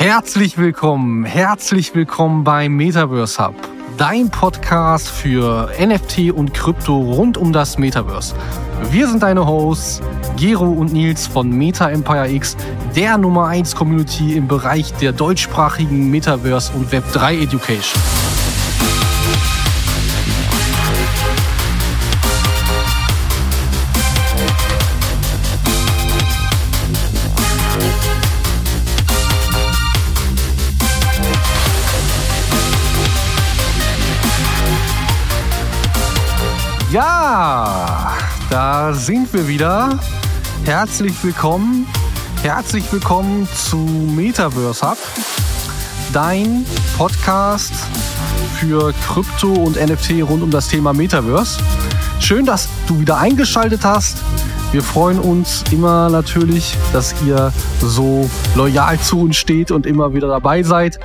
Herzlich willkommen, herzlich willkommen beim Metaverse Hub, dein Podcast für NFT und Krypto rund um das Metaverse. Wir sind deine Hosts, Gero und Nils von Meta Empire X, der Nummer 1 Community im Bereich der deutschsprachigen Metaverse und Web3 Education. Da sind wir wieder. Herzlich willkommen. Herzlich willkommen zu Metaverse Hub, dein Podcast für Krypto und NFT rund um das Thema Metaverse. Schön, dass du wieder eingeschaltet hast. Wir freuen uns immer natürlich, dass ihr so loyal zu uns steht und immer wieder dabei seid.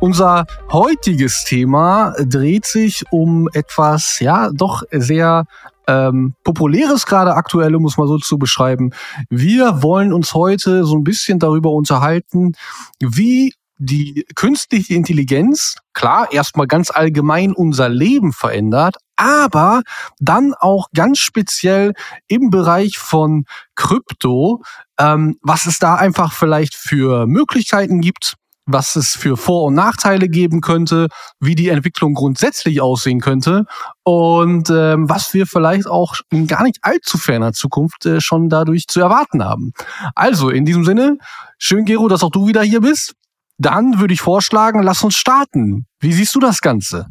Unser heutiges Thema dreht sich um etwas, ja, doch sehr ähm, populäres gerade aktuelle, muss man so zu beschreiben. Wir wollen uns heute so ein bisschen darüber unterhalten, wie die künstliche Intelligenz, klar, erstmal ganz allgemein unser Leben verändert, aber dann auch ganz speziell im Bereich von Krypto, ähm, was es da einfach vielleicht für Möglichkeiten gibt, was es für Vor- und Nachteile geben könnte, wie die Entwicklung grundsätzlich aussehen könnte und ähm, was wir vielleicht auch in gar nicht allzu ferner Zukunft äh, schon dadurch zu erwarten haben. Also in diesem Sinne, schön Gero, dass auch du wieder hier bist. Dann würde ich vorschlagen, lass uns starten. Wie siehst du das Ganze?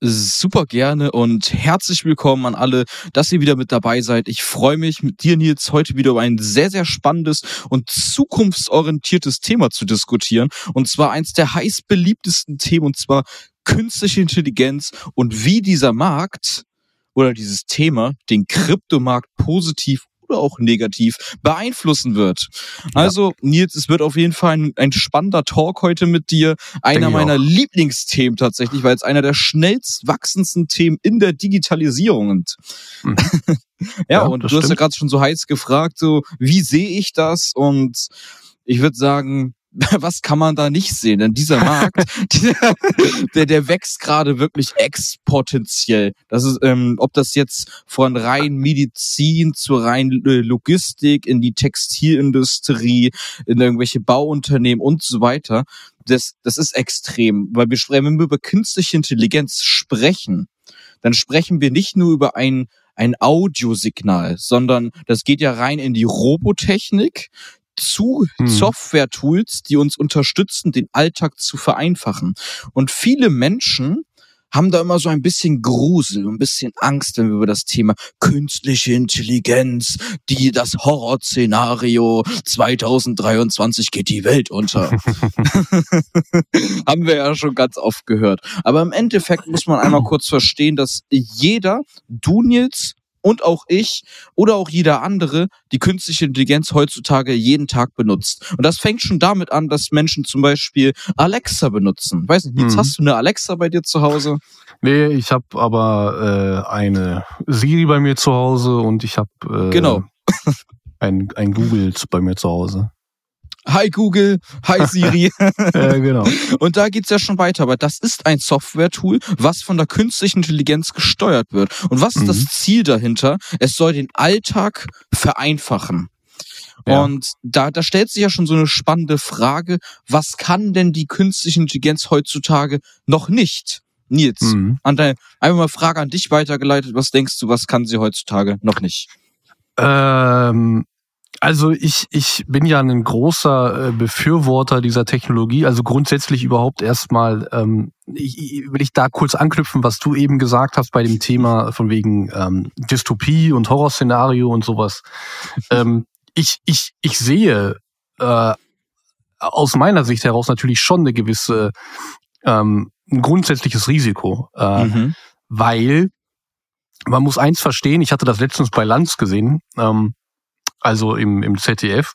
Super gerne und herzlich willkommen an alle, dass ihr wieder mit dabei seid. Ich freue mich, mit dir, Nils, heute wieder über ein sehr, sehr spannendes und zukunftsorientiertes Thema zu diskutieren. Und zwar eins der heiß beliebtesten Themen, und zwar künstliche Intelligenz und wie dieser Markt oder dieses Thema den Kryptomarkt positiv oder auch negativ beeinflussen wird. Also, ja. Nils, es wird auf jeden Fall ein, ein spannender Talk heute mit dir. Einer meiner auch. Lieblingsthemen tatsächlich, weil es einer der schnellst wachsendsten Themen in der Digitalisierung ist. Mhm. ja, ja, und du stimmt. hast ja gerade schon so heiß gefragt, so, wie sehe ich das? Und ich würde sagen, was kann man da nicht sehen? Denn dieser Markt, der, der wächst gerade wirklich exponentiell. Das ist, ähm, ob das jetzt von rein Medizin zur rein äh, Logistik in die Textilindustrie, in irgendwelche Bauunternehmen und so weiter. Das, das ist extrem, weil wir, wenn wir über künstliche Intelligenz sprechen, dann sprechen wir nicht nur über ein ein Audiosignal, sondern das geht ja rein in die Robotechnik, zu hm. Software-Tools, die uns unterstützen, den Alltag zu vereinfachen. Und viele Menschen haben da immer so ein bisschen Grusel, ein bisschen Angst, wenn wir über das Thema künstliche Intelligenz, die das Horrorszenario 2023 geht die Welt unter. haben wir ja schon ganz oft gehört. Aber im Endeffekt muss man einmal kurz verstehen, dass jeder, du Nils, und auch ich oder auch jeder andere die künstliche Intelligenz heutzutage jeden Tag benutzt. Und das fängt schon damit an, dass Menschen zum Beispiel Alexa benutzen. Weiß nicht, jetzt mhm. hast du eine Alexa bei dir zu Hause? Nee, ich habe aber äh, eine Siri bei mir zu Hause und ich habe äh, genau. ein, ein Google bei mir zu Hause. Hi Google, hi Siri. ja, genau. Und da geht's ja schon weiter. Aber das ist ein Software-Tool, was von der künstlichen Intelligenz gesteuert wird. Und was ist mhm. das Ziel dahinter? Es soll den Alltag vereinfachen. Ja. Und da, da stellt sich ja schon so eine spannende Frage, was kann denn die künstliche Intelligenz heutzutage noch nicht? Nils, mhm. an dein, einfach mal Frage an dich weitergeleitet. Was denkst du, was kann sie heutzutage noch nicht? Ähm, also ich, ich bin ja ein großer äh, Befürworter dieser Technologie. Also grundsätzlich überhaupt erstmal ähm, ich, will ich da kurz anknüpfen, was du eben gesagt hast bei dem Thema von wegen ähm, Dystopie und Horrorszenario und sowas. ähm, ich, ich, ich sehe äh, aus meiner Sicht heraus natürlich schon eine gewisse ähm, ein grundsätzliches Risiko, äh, mhm. weil man muss eins verstehen. Ich hatte das letztens bei Lanz gesehen. Ähm, also im, im ZDF.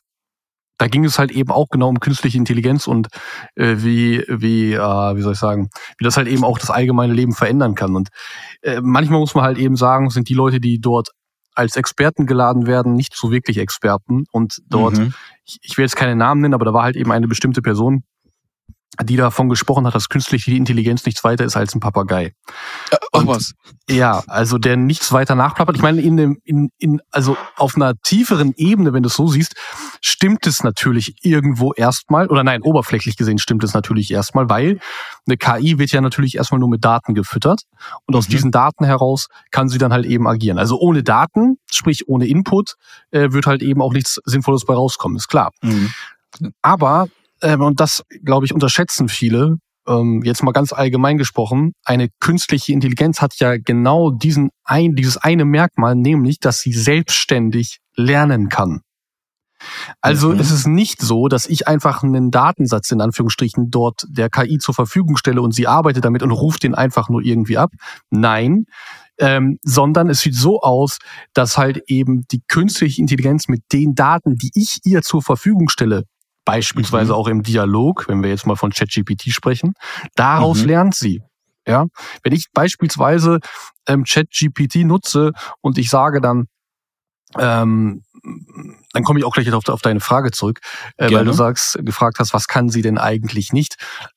Da ging es halt eben auch genau um künstliche Intelligenz und äh, wie, wie, äh, wie soll ich sagen, wie das halt eben auch das allgemeine Leben verändern kann. Und äh, manchmal muss man halt eben sagen, sind die Leute, die dort als Experten geladen werden, nicht so wirklich Experten. Und dort, mhm. ich, ich will jetzt keine Namen nennen, aber da war halt eben eine bestimmte Person, die davon gesprochen hat, dass künstliche Intelligenz nichts weiter ist als ein Papagei. Äh, ach was. Ja, also der nichts weiter nachplappert. Ich meine, in dem, in, in, also auf einer tieferen Ebene, wenn du es so siehst, stimmt es natürlich irgendwo erstmal, oder nein, oberflächlich gesehen stimmt es natürlich erstmal, weil eine KI wird ja natürlich erstmal nur mit Daten gefüttert und mhm. aus diesen Daten heraus kann sie dann halt eben agieren. Also ohne Daten, sprich ohne Input, äh, wird halt eben auch nichts Sinnvolles bei rauskommen, ist klar. Mhm. Aber ähm, und das, glaube ich, unterschätzen viele, ähm, jetzt mal ganz allgemein gesprochen, eine künstliche Intelligenz hat ja genau diesen ein, dieses eine Merkmal, nämlich, dass sie selbstständig lernen kann. Also mhm. es ist nicht so, dass ich einfach einen Datensatz in Anführungsstrichen dort der KI zur Verfügung stelle und sie arbeitet damit und ruft den einfach nur irgendwie ab. Nein, ähm, sondern es sieht so aus, dass halt eben die künstliche Intelligenz mit den Daten, die ich ihr zur Verfügung stelle, beispielsweise mhm. auch im Dialog, wenn wir jetzt mal von ChatGPT sprechen, daraus mhm. lernt sie. Ja, wenn ich beispielsweise ähm, ChatGPT nutze und ich sage dann, ähm, dann komme ich auch gleich auf, auf deine Frage zurück, äh, weil du sagst, gefragt hast, was kann sie denn eigentlich nicht?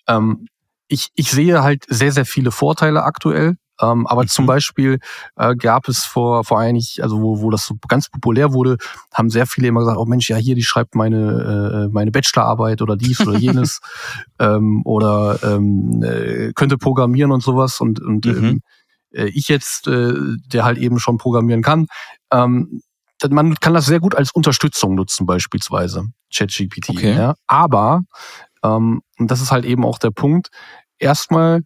Ähm, ich, ich sehe halt sehr, sehr viele Vorteile aktuell ähm, aber mhm. zum Beispiel äh, gab es vor, vor eigentlich, also wo, wo das so ganz populär wurde, haben sehr viele immer gesagt, oh Mensch, ja hier, die schreibt meine, äh, meine Bachelorarbeit oder dies oder jenes ähm, oder ähm, äh, könnte programmieren und sowas und, und mhm. ähm, äh, ich jetzt, äh, der halt eben schon programmieren kann, ähm, man kann das sehr gut als Unterstützung nutzen, beispielsweise ChatGPT. Okay. Ja? Aber, ähm, und das ist halt eben auch der Punkt, erstmal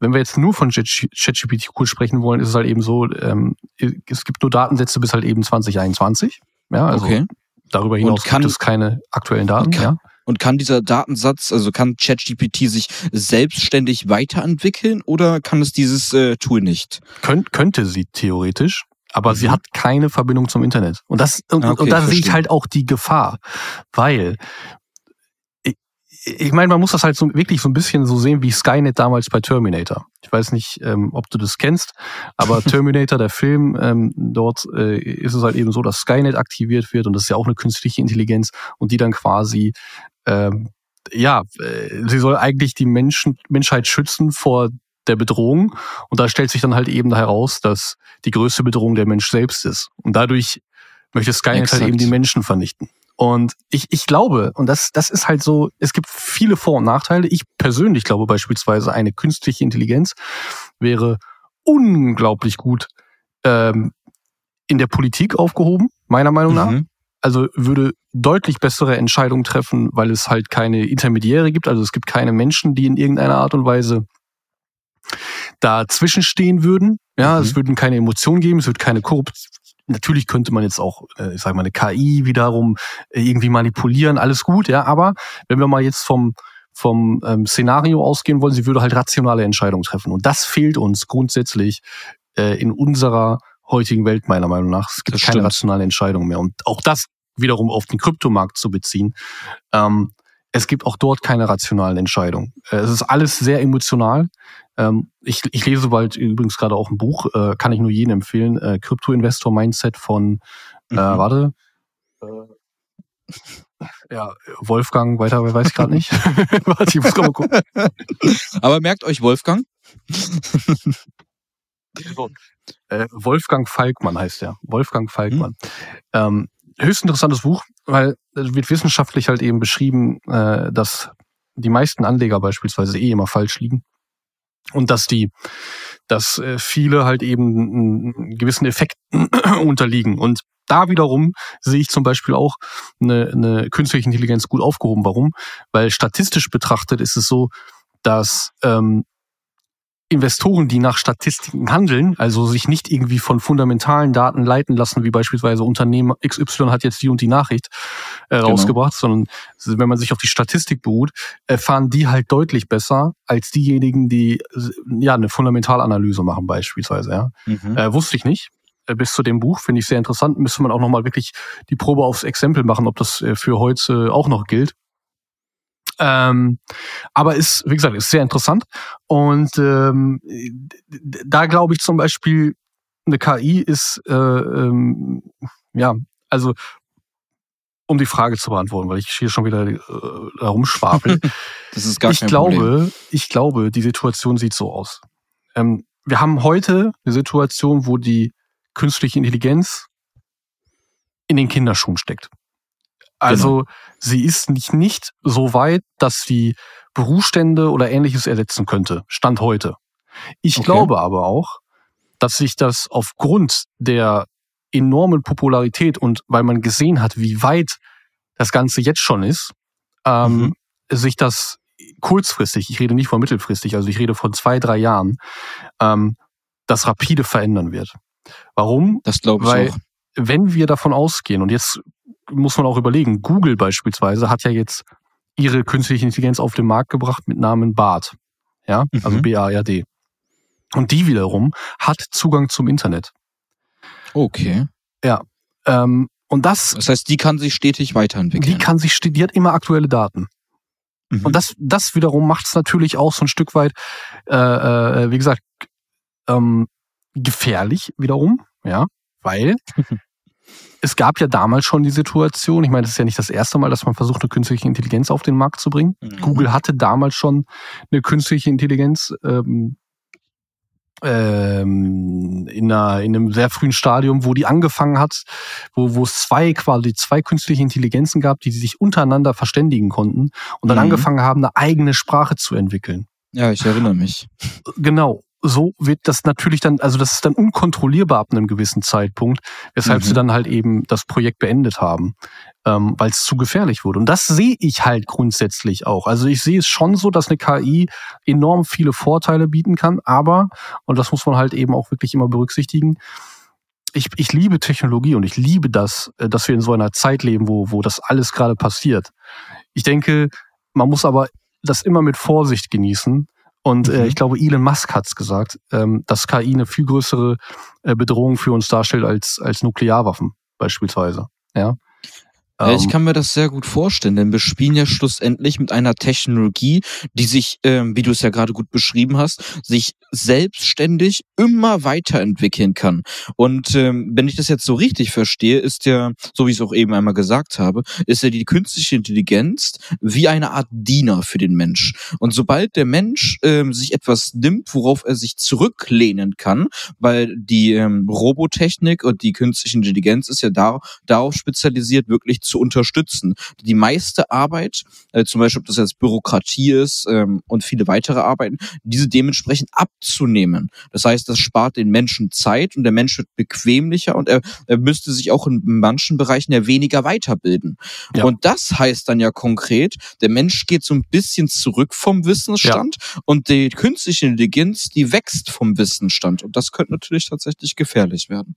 wenn wir jetzt nur von ChatGPT sprechen wollen, ist es halt eben so, ähm, es gibt nur Datensätze bis halt eben 2021. Ja, also okay. darüber hinaus kann, gibt es keine aktuellen Daten. Kann, ja. Und kann dieser Datensatz, also kann ChatGPT sich selbstständig weiterentwickeln oder kann es dieses äh, Tool nicht? Könnt, könnte sie theoretisch, aber mhm. sie hat keine Verbindung zum Internet. Und das und, okay, und da sehe ich halt auch die Gefahr, weil ich meine, man muss das halt so wirklich so ein bisschen so sehen wie Skynet damals bei Terminator. Ich weiß nicht, ähm, ob du das kennst, aber Terminator, der Film, ähm, dort äh, ist es halt eben so, dass Skynet aktiviert wird und das ist ja auch eine künstliche Intelligenz und die dann quasi ähm, ja, äh, sie soll eigentlich die Menschen, Menschheit schützen vor der Bedrohung. Und da stellt sich dann halt eben heraus, dass die größte Bedrohung der Mensch selbst ist. Und dadurch möchte Skynet Exakt. halt eben die Menschen vernichten. Und ich, ich glaube, und das, das ist halt so, es gibt viele Vor- und Nachteile. Ich persönlich glaube beispielsweise, eine künstliche Intelligenz wäre unglaublich gut ähm, in der Politik aufgehoben, meiner Meinung nach. Mhm. Also würde deutlich bessere Entscheidungen treffen, weil es halt keine Intermediäre gibt. Also es gibt keine Menschen, die in irgendeiner Art und Weise dazwischen stehen würden. Ja, mhm. es würden keine Emotionen geben, es wird keine Korrupt Natürlich könnte man jetzt auch, äh, ich sage mal, eine KI wiederum äh, irgendwie manipulieren, alles gut, ja. Aber wenn wir mal jetzt vom vom ähm, Szenario ausgehen wollen, sie würde halt rationale Entscheidungen treffen. Und das fehlt uns grundsätzlich äh, in unserer heutigen Welt meiner Meinung nach. Es gibt das keine stimmt. rationale Entscheidung mehr. Und auch das wiederum auf den Kryptomarkt zu beziehen. Ähm, es gibt auch dort keine rationalen Entscheidungen. Äh, es ist alles sehr emotional. Ähm, ich, ich lese bald übrigens gerade auch ein Buch, äh, kann ich nur jedem empfehlen, äh, Crypto Investor Mindset von, äh, mhm. warte, äh, ja, Wolfgang, weiter weiß ich gerade nicht. warte, ich muss mal gucken. Aber merkt euch Wolfgang. so, äh, Wolfgang Falkmann heißt er. Wolfgang Falkmann. Mhm. Ähm, höchst interessantes Buch, weil wird wissenschaftlich halt eben beschrieben, äh, dass die meisten Anleger beispielsweise eh immer falsch liegen und dass die, dass äh, viele halt eben gewissen Effekten unterliegen. Und da wiederum sehe ich zum Beispiel auch eine, eine künstliche Intelligenz gut aufgehoben. Warum? Weil statistisch betrachtet ist es so, dass ähm, Investoren, die nach Statistiken handeln, also sich nicht irgendwie von fundamentalen Daten leiten lassen, wie beispielsweise Unternehmen XY hat jetzt die und die Nachricht äh, genau. rausgebracht, sondern wenn man sich auf die Statistik beruht, erfahren die halt deutlich besser als diejenigen, die ja eine Fundamentalanalyse machen beispielsweise. Ja. Mhm. Äh, wusste ich nicht äh, bis zu dem Buch, finde ich sehr interessant. Müsste man auch nochmal wirklich die Probe aufs Exempel machen, ob das äh, für heute auch noch gilt. Ähm, aber ist, wie gesagt, ist sehr interessant. Und ähm, da glaube ich zum Beispiel, eine KI ist, äh, ähm, ja, also um die Frage zu beantworten, weil ich hier schon wieder äh, herumschwafel. das ist gar ich kein glaube, Problem. Ich glaube, die Situation sieht so aus. Ähm, wir haben heute eine Situation, wo die künstliche Intelligenz in den Kinderschuhen steckt. Also genau. sie ist nicht, nicht so weit, dass sie Berufsstände oder ähnliches ersetzen könnte. Stand heute. Ich okay. glaube aber auch, dass sich das aufgrund der enormen Popularität und weil man gesehen hat, wie weit das Ganze jetzt schon ist, ähm, mhm. sich das kurzfristig, ich rede nicht von mittelfristig, also ich rede von zwei, drei Jahren, ähm, das rapide verändern wird. Warum? Das glaube ich Weil, auch. Wenn wir davon ausgehen, und jetzt muss man auch überlegen, Google beispielsweise hat ja jetzt ihre künstliche Intelligenz auf den Markt gebracht mit Namen BARD. Ja, also mhm. B-A-R-D. Und die wiederum hat Zugang zum Internet. Okay. Ja. Ähm, und das. Das heißt, die kann sich stetig weiterentwickeln. Die kann sich, die hat immer aktuelle Daten. Mhm. Und das, das wiederum macht es natürlich auch so ein Stück weit, äh, äh, wie gesagt, ähm, gefährlich wiederum, ja, weil es gab ja damals schon die Situation, ich meine, das ist ja nicht das erste Mal, dass man versucht, eine künstliche Intelligenz auf den Markt zu bringen. Mhm. Google hatte damals schon eine künstliche Intelligenz ähm, ähm, in, einer, in einem sehr frühen Stadium, wo die angefangen hat, wo, wo es zwei quasi zwei künstliche Intelligenzen gab, die sich untereinander verständigen konnten und dann mhm. angefangen haben, eine eigene Sprache zu entwickeln. Ja, ich erinnere mich. Genau so wird das natürlich dann, also das ist dann unkontrollierbar ab einem gewissen Zeitpunkt, weshalb mhm. sie dann halt eben das Projekt beendet haben, ähm, weil es zu gefährlich wurde. Und das sehe ich halt grundsätzlich auch. Also ich sehe es schon so, dass eine KI enorm viele Vorteile bieten kann, aber, und das muss man halt eben auch wirklich immer berücksichtigen, ich, ich liebe Technologie und ich liebe das, äh, dass wir in so einer Zeit leben, wo, wo das alles gerade passiert. Ich denke, man muss aber das immer mit Vorsicht genießen, und äh, mhm. ich glaube, Elon Musk hat's gesagt, ähm, dass KI eine viel größere äh, Bedrohung für uns darstellt als, als Nuklearwaffen beispielsweise. Ja. Ja, ich ähm, kann mir das sehr gut vorstellen, denn wir spielen ja schlussendlich mit einer Technologie, die sich, ähm, wie du es ja gerade gut beschrieben hast, sich selbstständig immer weiterentwickeln kann. Und ähm, wenn ich das jetzt so richtig verstehe, ist ja, so wie ich es auch eben einmal gesagt habe, ist ja die künstliche Intelligenz wie eine Art Diener für den Mensch. Und sobald der Mensch ähm, sich etwas nimmt, worauf er sich zurücklehnen kann, weil die ähm, Robotechnik und die künstliche Intelligenz ist ja da, darauf spezialisiert, wirklich zu unterstützen. Die meiste Arbeit, äh, zum Beispiel ob das jetzt Bürokratie ist ähm, und viele weitere Arbeiten, diese dementsprechend abzunehmen. Das heißt, das spart den Menschen Zeit und der Mensch wird bequemlicher und er, er müsste sich auch in manchen Bereichen ja weniger weiterbilden. Ja. Und das heißt dann ja konkret, der Mensch geht so ein bisschen zurück vom Wissensstand ja. und die künstliche Intelligenz, die wächst vom Wissensstand. Und das könnte natürlich tatsächlich gefährlich werden.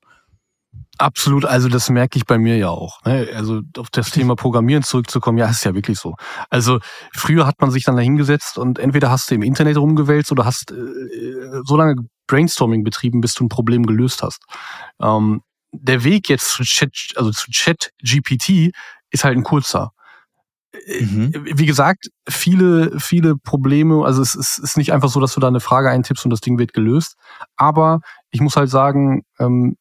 Absolut, also das merke ich bei mir ja auch. Ne? Also auf das Thema Programmieren zurückzukommen, ja, ist ja wirklich so. Also früher hat man sich dann da hingesetzt und entweder hast du im Internet rumgewälzt oder hast äh, so lange Brainstorming betrieben, bis du ein Problem gelöst hast. Ähm, der Weg jetzt zu Chat, also zu Chat GPT ist halt ein kurzer. Äh, mhm. Wie gesagt, viele, viele Probleme, also es ist, ist nicht einfach so, dass du da eine Frage eintippst und das Ding wird gelöst. Aber ich muss halt sagen, ähm,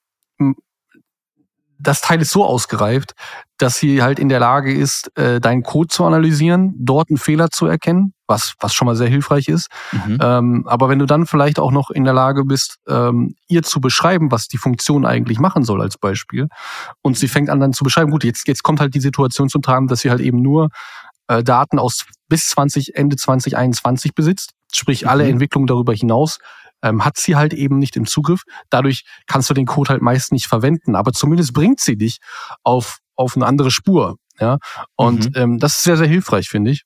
das Teil ist so ausgereift, dass sie halt in der Lage ist, äh, deinen Code zu analysieren, dort einen Fehler zu erkennen, was, was schon mal sehr hilfreich ist. Mhm. Ähm, aber wenn du dann vielleicht auch noch in der Lage bist, ähm, ihr zu beschreiben, was die Funktion eigentlich machen soll als Beispiel, und sie fängt an dann zu beschreiben, gut, jetzt, jetzt kommt halt die Situation zum Tragen, dass sie halt eben nur äh, Daten aus bis 20, Ende 2021 besitzt, sprich alle mhm. Entwicklungen darüber hinaus ähm, hat sie halt eben nicht im Zugriff. Dadurch kannst du den Code halt meist nicht verwenden, aber zumindest bringt sie dich auf, auf eine andere Spur. Ja? Und mhm. ähm, das ist sehr, sehr hilfreich, finde ich.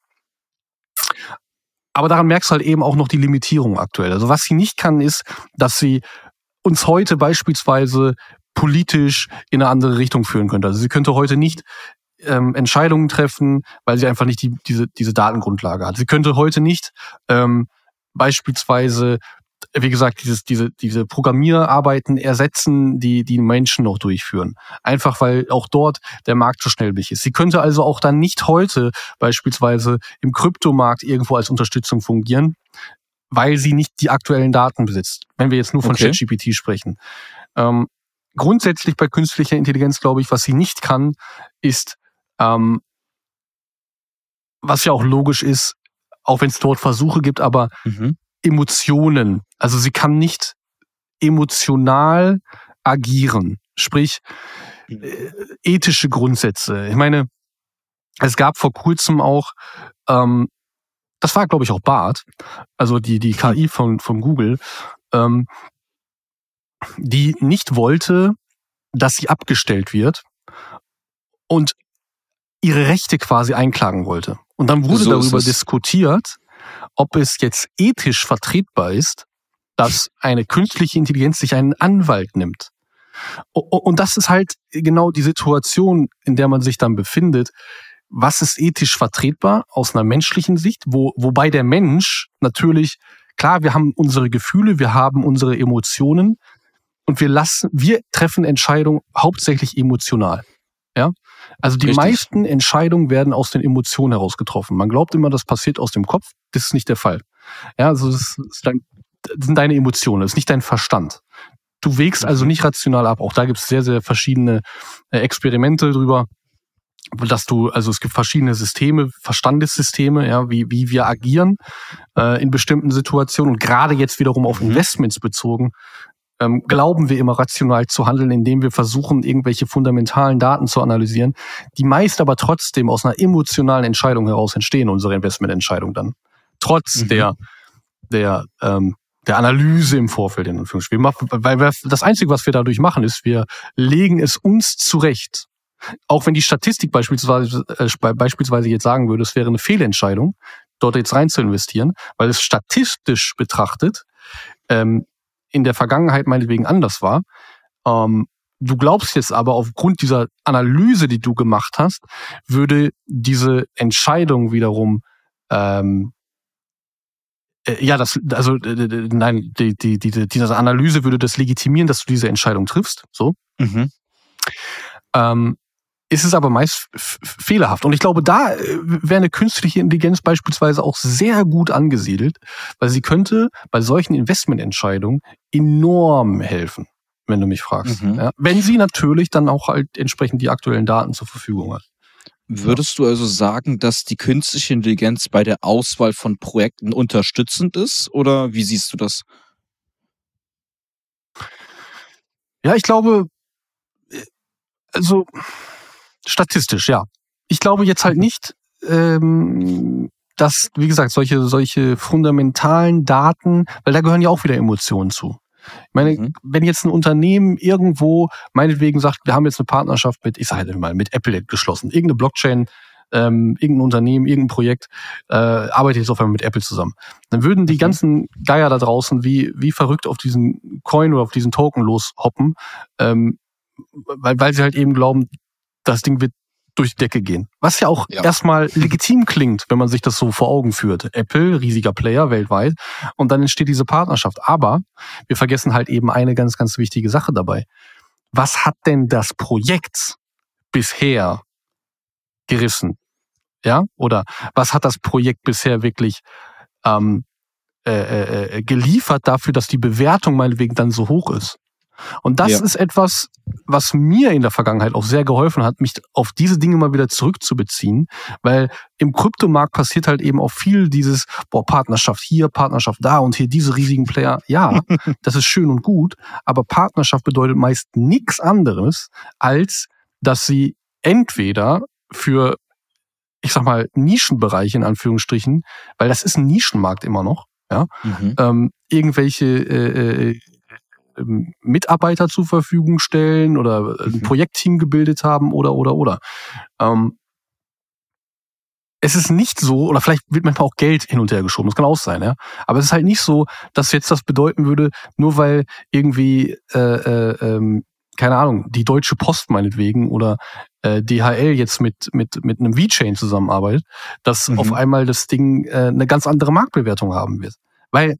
Aber daran merkst du halt eben auch noch die Limitierung aktuell. Also was sie nicht kann, ist, dass sie uns heute beispielsweise politisch in eine andere Richtung führen könnte. Also sie könnte heute nicht ähm, Entscheidungen treffen, weil sie einfach nicht die, diese, diese Datengrundlage hat. Sie könnte heute nicht ähm, beispielsweise wie gesagt, dieses, diese, diese Programmierarbeiten ersetzen, die die Menschen noch durchführen. Einfach weil auch dort der Markt so schnellbig ist. Sie könnte also auch dann nicht heute beispielsweise im Kryptomarkt irgendwo als Unterstützung fungieren, weil sie nicht die aktuellen Daten besitzt. Wenn wir jetzt nur von okay. ChatGPT sprechen. Ähm, grundsätzlich bei künstlicher Intelligenz glaube ich, was sie nicht kann, ist, ähm, was ja auch logisch ist, auch wenn es dort Versuche gibt, aber mhm. Emotionen. Also sie kann nicht emotional agieren. Sprich, mhm. äh, ethische Grundsätze. Ich meine, es gab vor kurzem auch, ähm, das war glaube ich auch Bart, also die, die KI von, von Google, ähm, die nicht wollte, dass sie abgestellt wird und ihre Rechte quasi einklagen wollte. Und dann wurde so darüber diskutiert, ob es jetzt ethisch vertretbar ist, dass eine künstliche Intelligenz sich einen Anwalt nimmt. Und das ist halt genau die Situation, in der man sich dann befindet. Was ist ethisch vertretbar aus einer menschlichen Sicht? Wo, wobei der Mensch natürlich, klar, wir haben unsere Gefühle, wir haben unsere Emotionen und wir lassen, wir treffen Entscheidungen hauptsächlich emotional. Also die Richtig. meisten Entscheidungen werden aus den Emotionen heraus getroffen. Man glaubt immer, das passiert aus dem Kopf. Das ist nicht der Fall. Ja, also das, ist dein, das sind deine Emotionen, das ist nicht dein Verstand. Du wägst also mhm. nicht rational ab. Auch da gibt es sehr, sehr verschiedene äh, Experimente drüber, dass du, also es gibt verschiedene Systeme, Verstandessysteme, ja, wie, wie wir agieren äh, in bestimmten Situationen und gerade jetzt wiederum auf mhm. Investments bezogen, ähm, glauben wir immer rational zu handeln, indem wir versuchen, irgendwelche fundamentalen Daten zu analysieren, die meist aber trotzdem aus einer emotionalen Entscheidung heraus entstehen, unsere Investmententscheidung dann. Trotz mhm. der, der, ähm, der Analyse im Vorfeld in Anführungsstrichen. Weil wir, das Einzige, was wir dadurch machen, ist, wir legen es uns zurecht. Auch wenn die Statistik beispielsweise, äh, beispielsweise jetzt sagen würde, es wäre eine Fehlentscheidung, dort jetzt rein zu investieren, weil es statistisch betrachtet ähm, in der Vergangenheit meinetwegen anders war. Ähm, du glaubst jetzt aber aufgrund dieser Analyse, die du gemacht hast, würde diese Entscheidung wiederum ähm, äh, ja, das, also äh, nein, die, die, die, diese Analyse würde das legitimieren, dass du diese Entscheidung triffst. So. Mhm. Ähm, ist es aber meist fehlerhaft. Und ich glaube, da äh, wäre eine künstliche Intelligenz beispielsweise auch sehr gut angesiedelt, weil sie könnte bei solchen Investmententscheidungen enorm helfen, wenn du mich fragst. Mhm. Ja, wenn sie natürlich dann auch halt entsprechend die aktuellen Daten zur Verfügung hat. Würdest du also sagen, dass die künstliche Intelligenz bei der Auswahl von Projekten unterstützend ist oder wie siehst du das? Ja, ich glaube, äh, also Statistisch, ja. Ich glaube jetzt halt mhm. nicht, ähm, dass, wie gesagt, solche, solche fundamentalen Daten, weil da gehören ja auch wieder Emotionen zu. Ich meine, mhm. wenn jetzt ein Unternehmen irgendwo meinetwegen sagt, wir haben jetzt eine Partnerschaft mit, ich sage mal, mit Apple geschlossen, irgendeine Blockchain, ähm, irgendein Unternehmen, irgendein Projekt äh, arbeitet jetzt auf einmal mit Apple zusammen. Dann würden die mhm. ganzen Geier da draußen wie, wie verrückt auf diesen Coin oder auf diesen Token loshoppen, ähm, weil, weil sie halt eben glauben, das Ding wird durch die Decke gehen. Was ja auch ja. erstmal legitim klingt, wenn man sich das so vor Augen führt. Apple, riesiger Player weltweit. Und dann entsteht diese Partnerschaft. Aber wir vergessen halt eben eine ganz, ganz wichtige Sache dabei. Was hat denn das Projekt bisher gerissen? Ja? Oder was hat das Projekt bisher wirklich ähm, äh, äh, äh geliefert dafür, dass die Bewertung meinetwegen dann so hoch ist? Und das ja. ist etwas, was mir in der Vergangenheit auch sehr geholfen hat, mich auf diese Dinge mal wieder zurückzubeziehen, weil im Kryptomarkt passiert halt eben auch viel dieses, boah, Partnerschaft hier, Partnerschaft da und hier diese riesigen Player. Ja, das ist schön und gut, aber Partnerschaft bedeutet meist nichts anderes, als dass sie entweder für, ich sag mal, Nischenbereiche in Anführungsstrichen, weil das ist ein Nischenmarkt immer noch, ja, mhm. ähm, irgendwelche äh, äh Mitarbeiter zur Verfügung stellen oder ein mhm. Projektteam gebildet haben oder oder oder. Ähm, es ist nicht so, oder vielleicht wird manchmal auch Geld hin und her geschoben, das kann auch sein, ja. Aber es ist halt nicht so, dass jetzt das bedeuten würde, nur weil irgendwie, äh, äh, ähm, keine Ahnung, die Deutsche Post meinetwegen oder äh, DHL jetzt mit, mit, mit einem V-Chain zusammenarbeitet, dass mhm. auf einmal das Ding äh, eine ganz andere Marktbewertung haben wird. Weil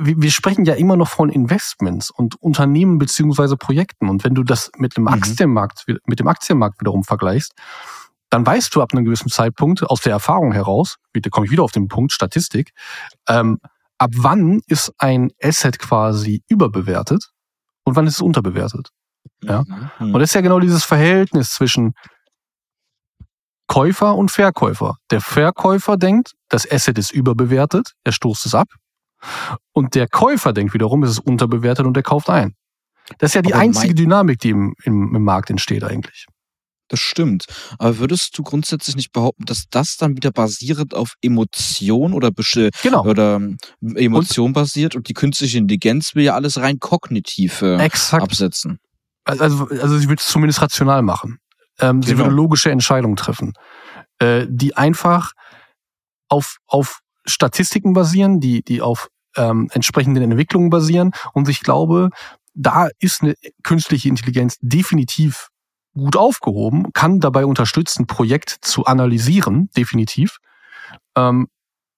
wir sprechen ja immer noch von Investments und Unternehmen beziehungsweise Projekten. Und wenn du das mit dem mhm. Aktienmarkt, mit dem Aktienmarkt wiederum vergleichst, dann weißt du ab einem gewissen Zeitpunkt aus der Erfahrung heraus, da komme ich wieder auf den Punkt Statistik, ähm, ab wann ist ein Asset quasi überbewertet und wann ist es unterbewertet. Ja. Mhm. Und das ist ja genau dieses Verhältnis zwischen Käufer und Verkäufer. Der Verkäufer denkt, das Asset ist überbewertet, er stoßt es ab. Und der Käufer denkt wiederum, es ist unterbewertet und er kauft ein. Das ist ja die Aber einzige Dynamik, die im, im, im Markt entsteht eigentlich. Das stimmt. Aber würdest du grundsätzlich nicht behaupten, dass das dann wieder basierend auf Emotion oder, besti- Genau. oder ähm, Emotion basiert und die künstliche Intelligenz will ja alles rein kognitiv Exakt. absetzen? Also, also sie würde es zumindest rational machen. Ähm, Sie Genau. würde logische Entscheidungen treffen, äh, die einfach auf, auf Statistiken basieren, die, die auf ähm, entsprechenden Entwicklungen basieren. Und ich glaube, da ist eine künstliche Intelligenz definitiv gut aufgehoben, kann dabei unterstützen, ein Projekt zu analysieren, definitiv, ähm,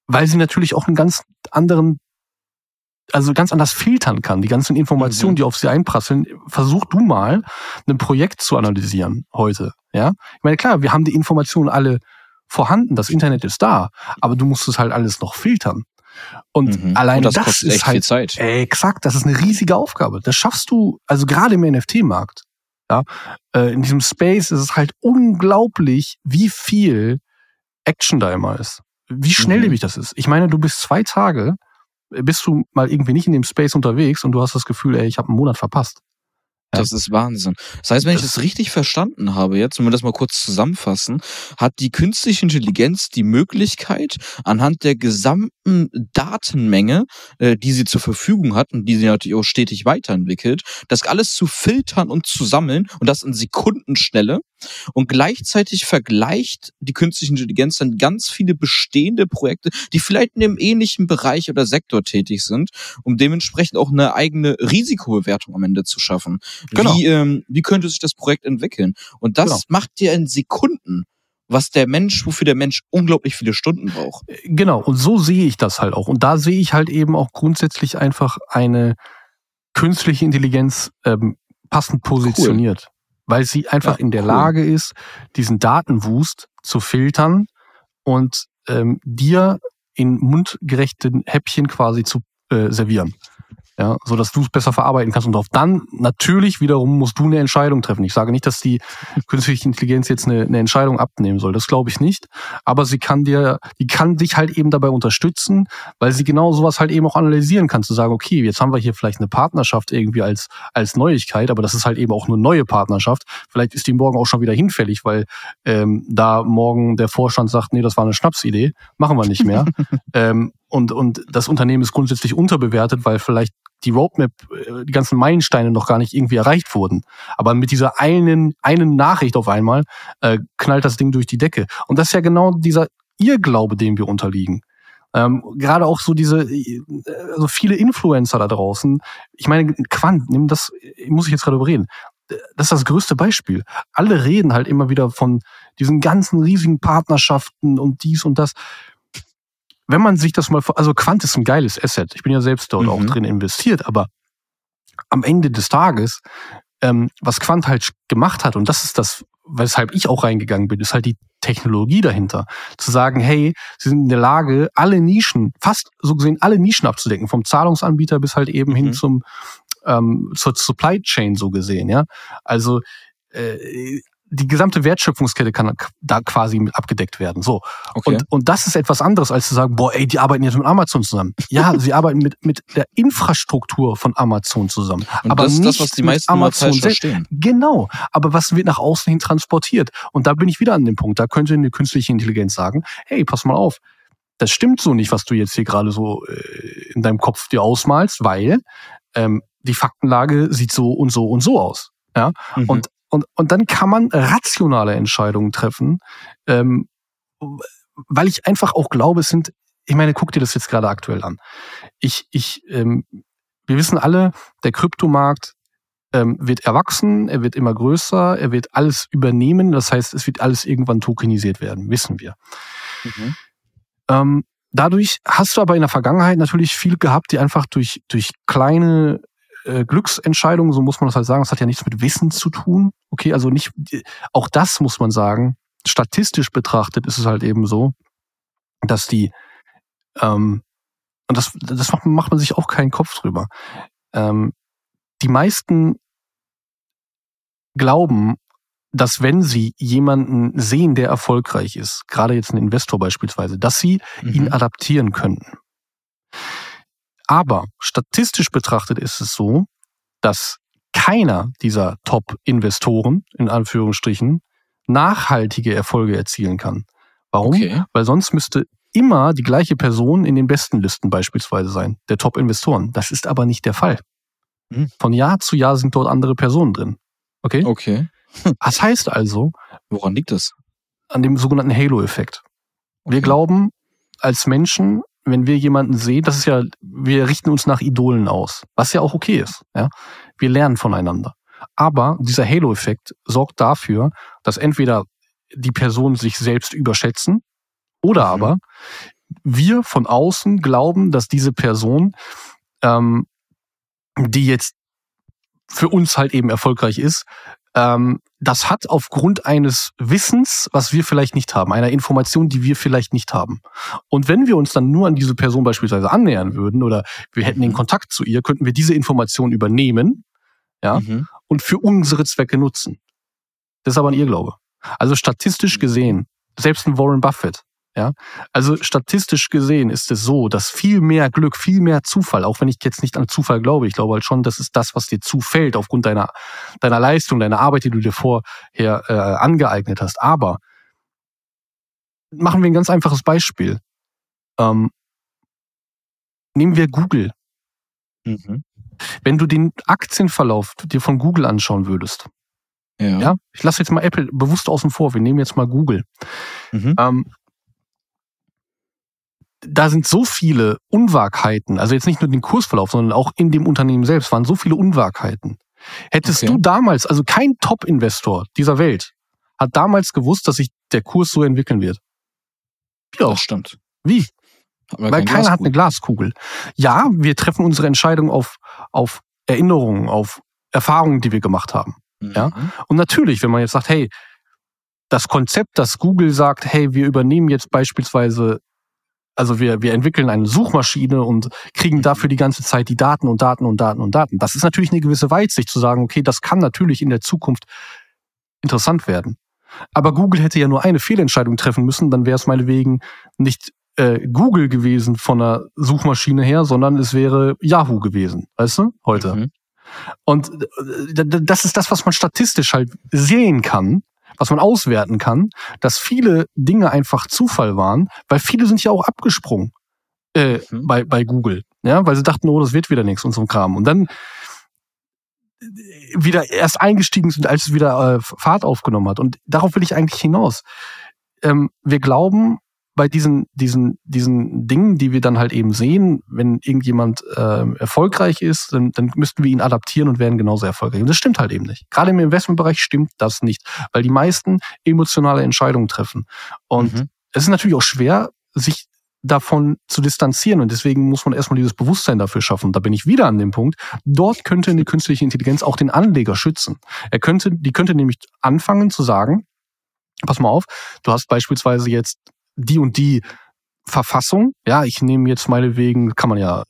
weil sie natürlich auch einen ganz anderen, also ganz anders filtern kann. Die ganzen Informationen, Mhm. die auf sie einprasseln, versuch du mal, ein Projekt zu analysieren heute. Ja, ich meine klar, wir haben die Informationen alle vorhanden, das Internet ist da, aber du musst es halt alles noch filtern. Und Mhm. allein und das, das, ist halt Zeit. Exakt, das ist eine riesige Aufgabe. Das schaffst du, also gerade im NFT-Markt. Ja, äh, in diesem Space ist es halt unglaublich, wie viel Action da immer ist. Wie schnelllebig das ist. Ich meine, du bist zwei Tage, bist du mal irgendwie nicht in dem Space unterwegs und du hast das Gefühl, ey, ich habe einen Monat verpasst. Das ist Wahnsinn. Das heißt, wenn ich Das- das richtig verstanden habe jetzt, wenn wir das mal kurz zusammenfassen, hat die künstliche Intelligenz die Möglichkeit, anhand der gesamten Datenmenge, äh, die sie zur Verfügung hat und die sie natürlich auch stetig weiterentwickelt, das alles zu filtern und zu sammeln und das in Sekundenschnelle. Und gleichzeitig vergleicht die künstliche Intelligenz dann ganz viele bestehende Projekte, die vielleicht in einem ähnlichen Bereich oder Sektor tätig sind, um dementsprechend auch eine eigene Risikobewertung am Ende zu schaffen. Genau. Wie, ähm, wie könnte sich das Projekt entwickeln? Und das Genau. macht dir in Sekunden, was der Mensch, wofür der Mensch unglaublich viele Stunden braucht. Genau, und so sehe ich das halt auch. Und da sehe ich halt eben auch grundsätzlich einfach eine künstliche Intelligenz ähm, passend positioniert. Weil sie einfach Ja, in der cool. Lage ist, diesen Datenwust zu filtern und ähm, dir in mundgerechten Häppchen quasi zu äh, servieren. Ja, so dass du es besser verarbeiten kannst. Und auf dann natürlich wiederum musst du eine Entscheidung treffen. Ich sage nicht, dass die künstliche Intelligenz jetzt eine, eine Entscheidung abnehmen soll. Das glaube ich nicht. Aber sie kann dir, die kann dich halt eben dabei unterstützen, weil sie genau sowas halt eben auch analysieren kann, zu sagen, okay, jetzt haben wir hier vielleicht eine Partnerschaft irgendwie als, als Neuigkeit, aber das ist halt eben auch eine neue Partnerschaft. Vielleicht ist die morgen auch schon wieder hinfällig, weil ähm, da morgen der Vorstand sagt, nee, das war eine Schnapsidee, machen wir nicht mehr. ähm, und, und das Unternehmen ist grundsätzlich unterbewertet, weil vielleicht die Roadmap, äh, die ganzen Meilensteine noch gar nicht irgendwie erreicht wurden. Aber mit dieser einen, einen Nachricht auf einmal äh, knallt das Ding durch die Decke. Und das ist ja genau dieser Irrglaube, dem wir unterliegen. Ähm, Gerade auch so diese, äh, also viele Influencer da draußen. Ich meine, Quant, nimm das, muss ich jetzt gerade überreden. Das ist das größte Beispiel. Alle reden halt immer wieder von diesen ganzen riesigen Partnerschaften und dies und das. Wenn man sich das mal, vor- also Quant ist ein geiles Asset. Ich bin ja selbst dort Mhm. auch drin investiert, aber am Ende des Tages, ähm, was Quant halt gemacht hat, und das ist das, weshalb ich auch reingegangen bin, ist halt die Technologie dahinter. Zu sagen, hey, sie sind in der Lage, alle Nischen, fast so gesehen alle Nischen abzudecken, vom Zahlungsanbieter bis halt eben hin Mhm. zum ähm, zur Supply Chain so gesehen, ja. Also äh, die gesamte Wertschöpfungskette kann da quasi mit abgedeckt werden. So. Okay. Und, und das ist etwas anderes, als zu sagen, boah, ey, die arbeiten jetzt mit Amazon zusammen. Ja, sie arbeiten mit, mit der Infrastruktur von Amazon zusammen. und aber das ist das, was die meisten Amazon falsch selbst. verstehen. Genau, aber was wird nach außen hin transportiert? Und da bin ich wieder an dem Punkt, da könnte eine künstliche Intelligenz sagen, hey, pass mal auf, das stimmt so nicht, was du jetzt hier gerade so äh, in deinem Kopf dir ausmalst, weil ähm, die Faktenlage sieht so und so und so aus. Ja? Mhm. Und, und, und dann kann man rationale Entscheidungen treffen, ähm, weil ich einfach auch glaube, es sind, ich meine, guck dir das jetzt gerade aktuell an. Ich, ich, ähm, wir wissen alle, der Kryptomarkt ähm, wird erwachsen, er wird immer größer, er wird alles übernehmen, das heißt, es wird alles irgendwann tokenisiert werden, wissen wir. Mhm. Ähm, dadurch hast du aber in der Vergangenheit natürlich viel gehabt, die einfach durch, durch kleine äh, Glücksentscheidungen, so muss man das halt sagen, das hat ja nichts mit Wissen zu tun. Okay, also nicht, auch das muss man sagen, statistisch betrachtet ist es halt eben so, dass die, ähm, und das, das macht, macht man sich auch keinen Kopf drüber. Ähm, die meisten glauben, dass wenn sie jemanden sehen, der erfolgreich ist, gerade jetzt ein Investor beispielsweise, dass sie mhm. ihn adaptieren könnten. Aber statistisch betrachtet ist es so, dass keiner dieser Top-Investoren, in Anführungsstrichen, nachhaltige Erfolge erzielen kann. Warum? Okay. Weil sonst müsste immer die gleiche Person in den besten Listen beispielsweise sein, der Top-Investoren. Das ist aber nicht der Fall. Hm. Von Jahr zu Jahr sind dort andere Personen drin. Okay? Okay. Das heißt also. Woran liegt das? An dem sogenannten Halo-Effekt. Okay. Wir glauben als Menschen, wenn wir jemanden sehen, das ist ja, wir richten uns nach Idolen aus, was ja auch okay ist. Ja? Wir lernen voneinander. Aber dieser Halo-Effekt sorgt dafür, dass entweder die Personen sich selbst überschätzen oder mhm. aber wir von außen glauben, dass diese Person, ähm, die jetzt für uns halt eben erfolgreich ist, ähm, das hat aufgrund eines Wissens, was wir vielleicht nicht haben, einer Information, die wir vielleicht nicht haben. Und wenn wir uns dann nur an diese Person beispielsweise annähern würden oder wir hätten den mhm. Kontakt zu ihr, könnten wir diese Information übernehmen, ja, mhm. und für unsere Zwecke nutzen. Das ist aber ein Irrglaube. Also statistisch mhm. gesehen, selbst ein Warren Buffett, ja, also statistisch gesehen ist es so, dass viel mehr Glück, viel mehr Zufall, auch wenn ich jetzt nicht an Zufall glaube, ich glaube halt schon, das ist das, was dir zufällt aufgrund deiner, deiner Leistung, deiner Arbeit, die du dir vorher äh, angeeignet hast. Aber machen wir ein ganz einfaches Beispiel. Ähm, nehmen wir Google. Mhm. Wenn du den Aktienverlauf dir von Google anschauen würdest, ja. ja ich lasse jetzt mal Apple bewusst außen vor, wir nehmen jetzt mal Google. Mhm. Ähm, da sind so viele Unwahrheiten, also jetzt nicht nur den Kursverlauf, sondern auch in dem Unternehmen selbst waren so viele Unwahrheiten. Hättest okay. du damals, also kein Top-Investor dieser Welt hat damals gewusst, dass sich der Kurs so entwickeln wird. Ja. Das stimmt. Wie? Weil keiner Glaskugel. hat eine Glaskugel. Ja, wir treffen unsere Entscheidung auf, auf Erinnerungen, auf Erfahrungen, die wir gemacht haben. Mhm. Ja. Und natürlich, wenn man jetzt sagt, hey, das Konzept, dass Google sagt, hey, wir übernehmen jetzt beispielsweise also wir, wir entwickeln eine Suchmaschine und kriegen dafür die ganze Zeit die Daten und Daten und Daten und Daten. Das ist natürlich eine gewisse Weitsicht zu sagen, okay, das kann natürlich in der Zukunft interessant werden. Aber Google hätte ja nur eine Fehlentscheidung treffen müssen, dann wäre es meinetwegen nicht äh, Google gewesen von der Suchmaschine her, sondern es wäre Yahoo gewesen, weißt du, heute. Mhm. Und äh, das ist das, was man statistisch halt sehen kann, was man auswerten kann, dass viele Dinge einfach Zufall waren, weil viele sind ja auch abgesprungen äh, mhm. bei, bei Google, ja, weil sie dachten, oh, das wird wieder nichts, unserem Kram. Und dann äh, wieder erst eingestiegen sind, als es wieder äh, Fahrt aufgenommen hat. Und darauf will ich eigentlich hinaus. Ähm, wir glauben, bei diesen, diesen, diesen Dingen, die wir dann halt eben sehen, wenn irgendjemand äh, erfolgreich ist, dann, dann müssten wir ihn adaptieren und werden genauso erfolgreich. Und das stimmt halt eben nicht. Gerade im Investmentbereich stimmt das nicht, weil die meisten emotionale Entscheidungen treffen. Und mhm. es ist natürlich auch schwer, sich davon zu distanzieren. Und deswegen muss man erstmal dieses Bewusstsein dafür schaffen. Da bin ich wieder an dem Punkt. Dort könnte eine künstliche Intelligenz auch den Anleger schützen. Er könnte, die könnte nämlich anfangen zu sagen, pass mal auf, du hast beispielsweise jetzt die und die Verfassung. Ja, ich nehme jetzt meinetwegen, kann man ja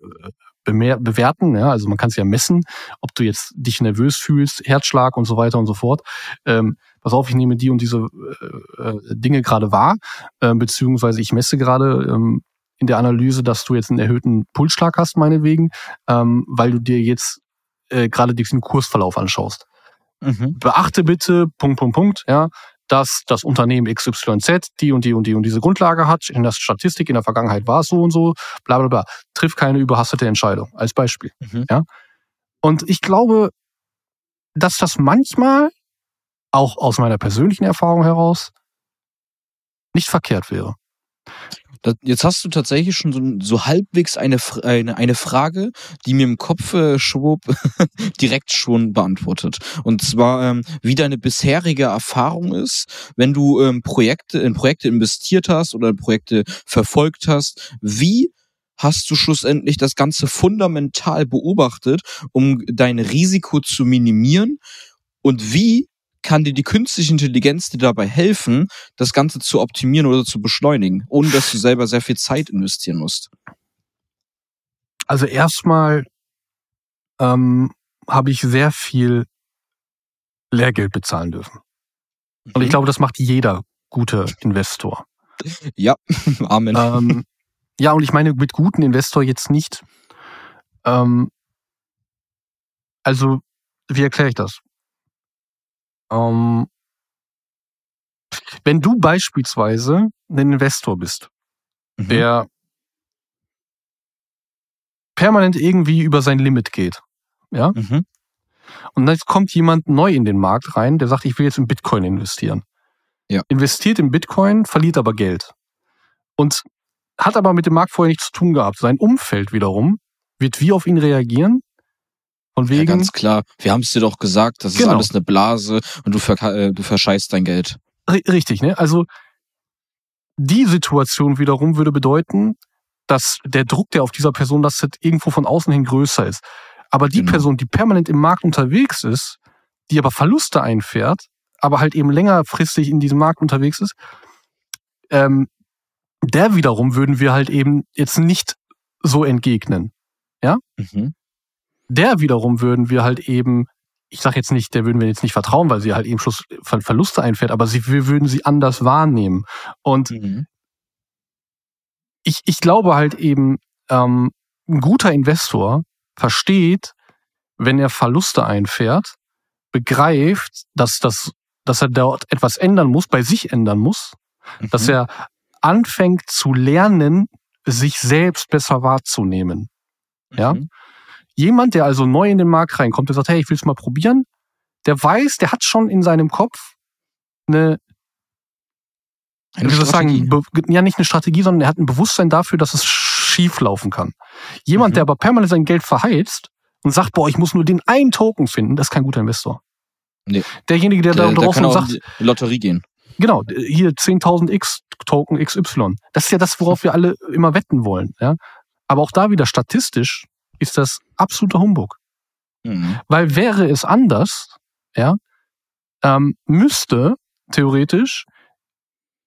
äh, bewerten, ja, also man kann es ja messen, ob du jetzt dich nervös fühlst, Herzschlag und so weiter und so fort. Ähm, pass auf, ich nehme die und diese äh, äh, Dinge gerade wahr, äh, beziehungsweise ich messe gerade ähm, in der Analyse, dass du jetzt einen erhöhten Pulsschlag hast, meinetwegen, ähm, weil du dir jetzt äh, gerade diesen Kursverlauf anschaust. Mhm. Beachte bitte, Punkt, Punkt, Punkt, ja, dass das Unternehmen XYZ die und die und die und diese Grundlage hat. In der Statistik in der Vergangenheit war es so und so, bla bla bla. Triff keine überhastete Entscheidung, als Beispiel. Mhm. Ja? Und ich glaube, dass das manchmal, auch aus meiner persönlichen Erfahrung heraus, nicht verkehrt wäre. Jetzt hast du tatsächlich schon so, so halbwegs eine, eine, eine Frage, die mir im Kopf äh, schob, direkt schon beantwortet. Und zwar, ähm, wie deine bisherige Erfahrung ist, wenn du ähm, Projekte, in Projekte investiert hast oder in Projekte verfolgt hast, wie hast du schlussendlich das Ganze fundamental beobachtet, um dein Risiko zu minimieren? Und wie kann dir die künstliche Intelligenz dir dabei helfen, das Ganze zu optimieren oder zu beschleunigen, ohne dass du selber sehr viel Zeit investieren musst? Also erstmal, ähm, habe ich sehr viel Lehrgeld bezahlen dürfen. Und ich Mhm. glaube, das macht jeder gute Investor. Ja, Amen. ähm, ja, und ich meine mit guten Investor jetzt nicht. Ähm, also, wie erkläre ich das? Ähm, wenn du beispielsweise ein Investor bist, Mhm. der permanent irgendwie über sein Limit geht, Mhm. und jetzt kommt jemand neu in den Markt rein, der sagt, ich will jetzt in Bitcoin investieren. Ja. Investiert in Bitcoin, verliert aber Geld. Und hat aber mit dem Markt vorher nichts zu tun gehabt. Sein Umfeld wiederum wird wie auf ihn reagieren? Von Ja, wegen, ganz klar. Wir haben es dir doch gesagt, das ist Genau. alles eine Blase und du, verka- äh, du verscheißt dein Geld. Ri- richtig, ne? Also die Situation wiederum würde bedeuten, dass der Druck, der auf dieser Person lastet, irgendwo von außen hin größer ist. Aber die Genau. Person, die permanent im Markt unterwegs ist, die aber Verluste einfährt, aber halt eben längerfristig in diesem Markt unterwegs ist, ähm, der wiederum würden wir halt eben jetzt nicht so entgegnen. Mhm. Der wiederum würden wir halt eben, ich sage jetzt nicht, der würden wir jetzt nicht vertrauen, weil sie halt eben Schluss Ver- Verluste einfährt, aber sie, wir würden sie anders wahrnehmen. Und Mhm. ich, ich glaube halt eben, ähm, ein guter Investor versteht, wenn er Verluste einfährt, begreift, dass, das, dass er dort etwas ändern muss, bei sich ändern muss, dass Mhm. er anfängt zu lernen, sich selbst besser wahrzunehmen. ja. Jemand, der also neu in den Markt reinkommt, der sagt, hey, ich will es mal probieren, der weiß, der hat schon in seinem Kopf eine, Eine ich Strategie. sagen, ja nicht eine Strategie, sondern er hat ein Bewusstsein dafür, dass es schief laufen kann. Jemand, Mhm. der aber permanent sein Geld verheizt und sagt, boah, ich muss nur den einen Token finden, das ist kein guter Investor. Nee. Derjenige, der, der, da kann auch sagt, Lotterie gehen. genau, hier 10.000 X Token XY. Das ist ja das, worauf wir alle immer wetten wollen. Ja? Aber auch da wieder statistisch ist das absoluter Humbug. Mhm. Weil wäre es anders, ja, ähm, müsste theoretisch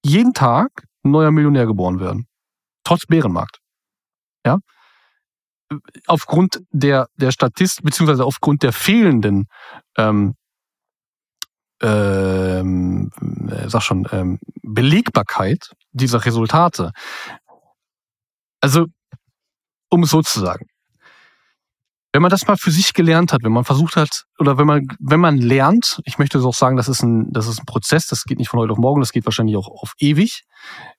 jeden Tag ein neuer Millionär geboren werden. Trotz Bärenmarkt. Ja. Aufgrund der, der Statist, beziehungsweise aufgrund der fehlenden, ähm, ähm, äh, sag schon, ähm, Belegbarkeit dieser Resultate. Also, um es so zu sagen wenn man das mal für sich gelernt hat, wenn man versucht hat, oder wenn man, wenn man lernt, ich möchte auch sagen, das ist ein, das ist ein Prozess, das geht nicht von heute auf morgen, das geht wahrscheinlich auch auf ewig,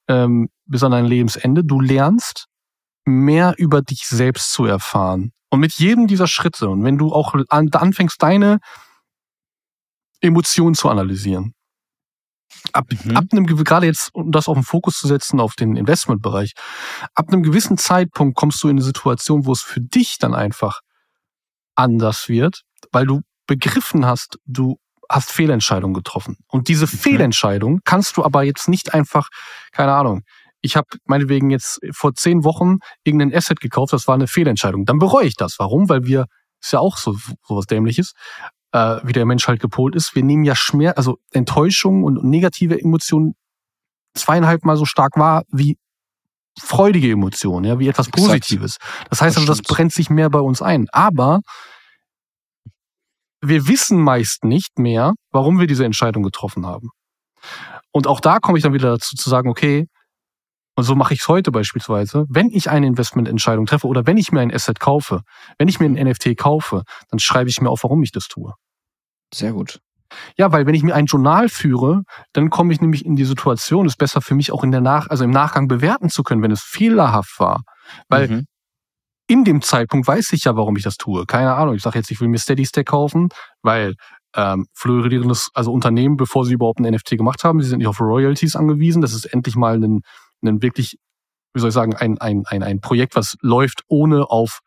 ähm, bis an dein Lebensende. Du lernst, mehr über dich selbst zu erfahren. Und mit jedem dieser Schritte, und wenn du auch an, anfängst, deine Emotionen zu analysieren, ab, Mhm. ab einem, gerade jetzt, um das auf den Fokus zu setzen, auf den Investmentbereich, ab einem gewissen Zeitpunkt kommst du in eine Situation, wo es für dich dann einfach anders wird, weil du begriffen hast, du hast Fehlentscheidungen getroffen. Und diese Mhm. Fehlentscheidung kannst du aber jetzt nicht einfach, keine Ahnung, ich habe meinetwegen jetzt vor zehn Wochen irgendein Asset gekauft, das war eine Fehlentscheidung. Dann bereue ich das. Warum? Weil wir, ist ja auch so sowas Dämliches, äh, wie der Mensch halt gepolt ist. Wir nehmen ja Schmerz, also Enttäuschung und negative Emotionen zweieinhalb Mal so stark wahr wie freudige Emotionen, ja, wie etwas. Positives. Das heißt Das also, das brennt sich mehr bei uns ein. Aber wir wissen meist nicht mehr, warum wir diese Entscheidung getroffen haben. Und auch da komme ich dann wieder dazu zu sagen, okay, und so mache ich es heute beispielsweise, wenn ich eine Investmententscheidung treffe oder wenn ich mir ein Asset kaufe, wenn ich mir ein NFT kaufe, dann schreibe ich mir auf, warum ich das tue. Sehr gut. Ja, weil wenn ich mir ein Journal führe, dann komme ich nämlich in die Situation, es besser für mich auch in der Nach also im Nachgang bewerten zu können, wenn es fehlerhaft war. Weil Mhm. In dem Zeitpunkt weiß ich ja, warum ich das tue. Keine Ahnung. Ich sage jetzt, ich will mir Steady Stack kaufen, weil ähm, florierendes, also Unternehmen, bevor sie überhaupt ein NFT gemacht haben, sie sind nicht auf Royalties angewiesen. Das ist endlich mal ein, ein wirklich, wie soll ich sagen, ein, ein, ein, ein Projekt, was läuft, ohne auf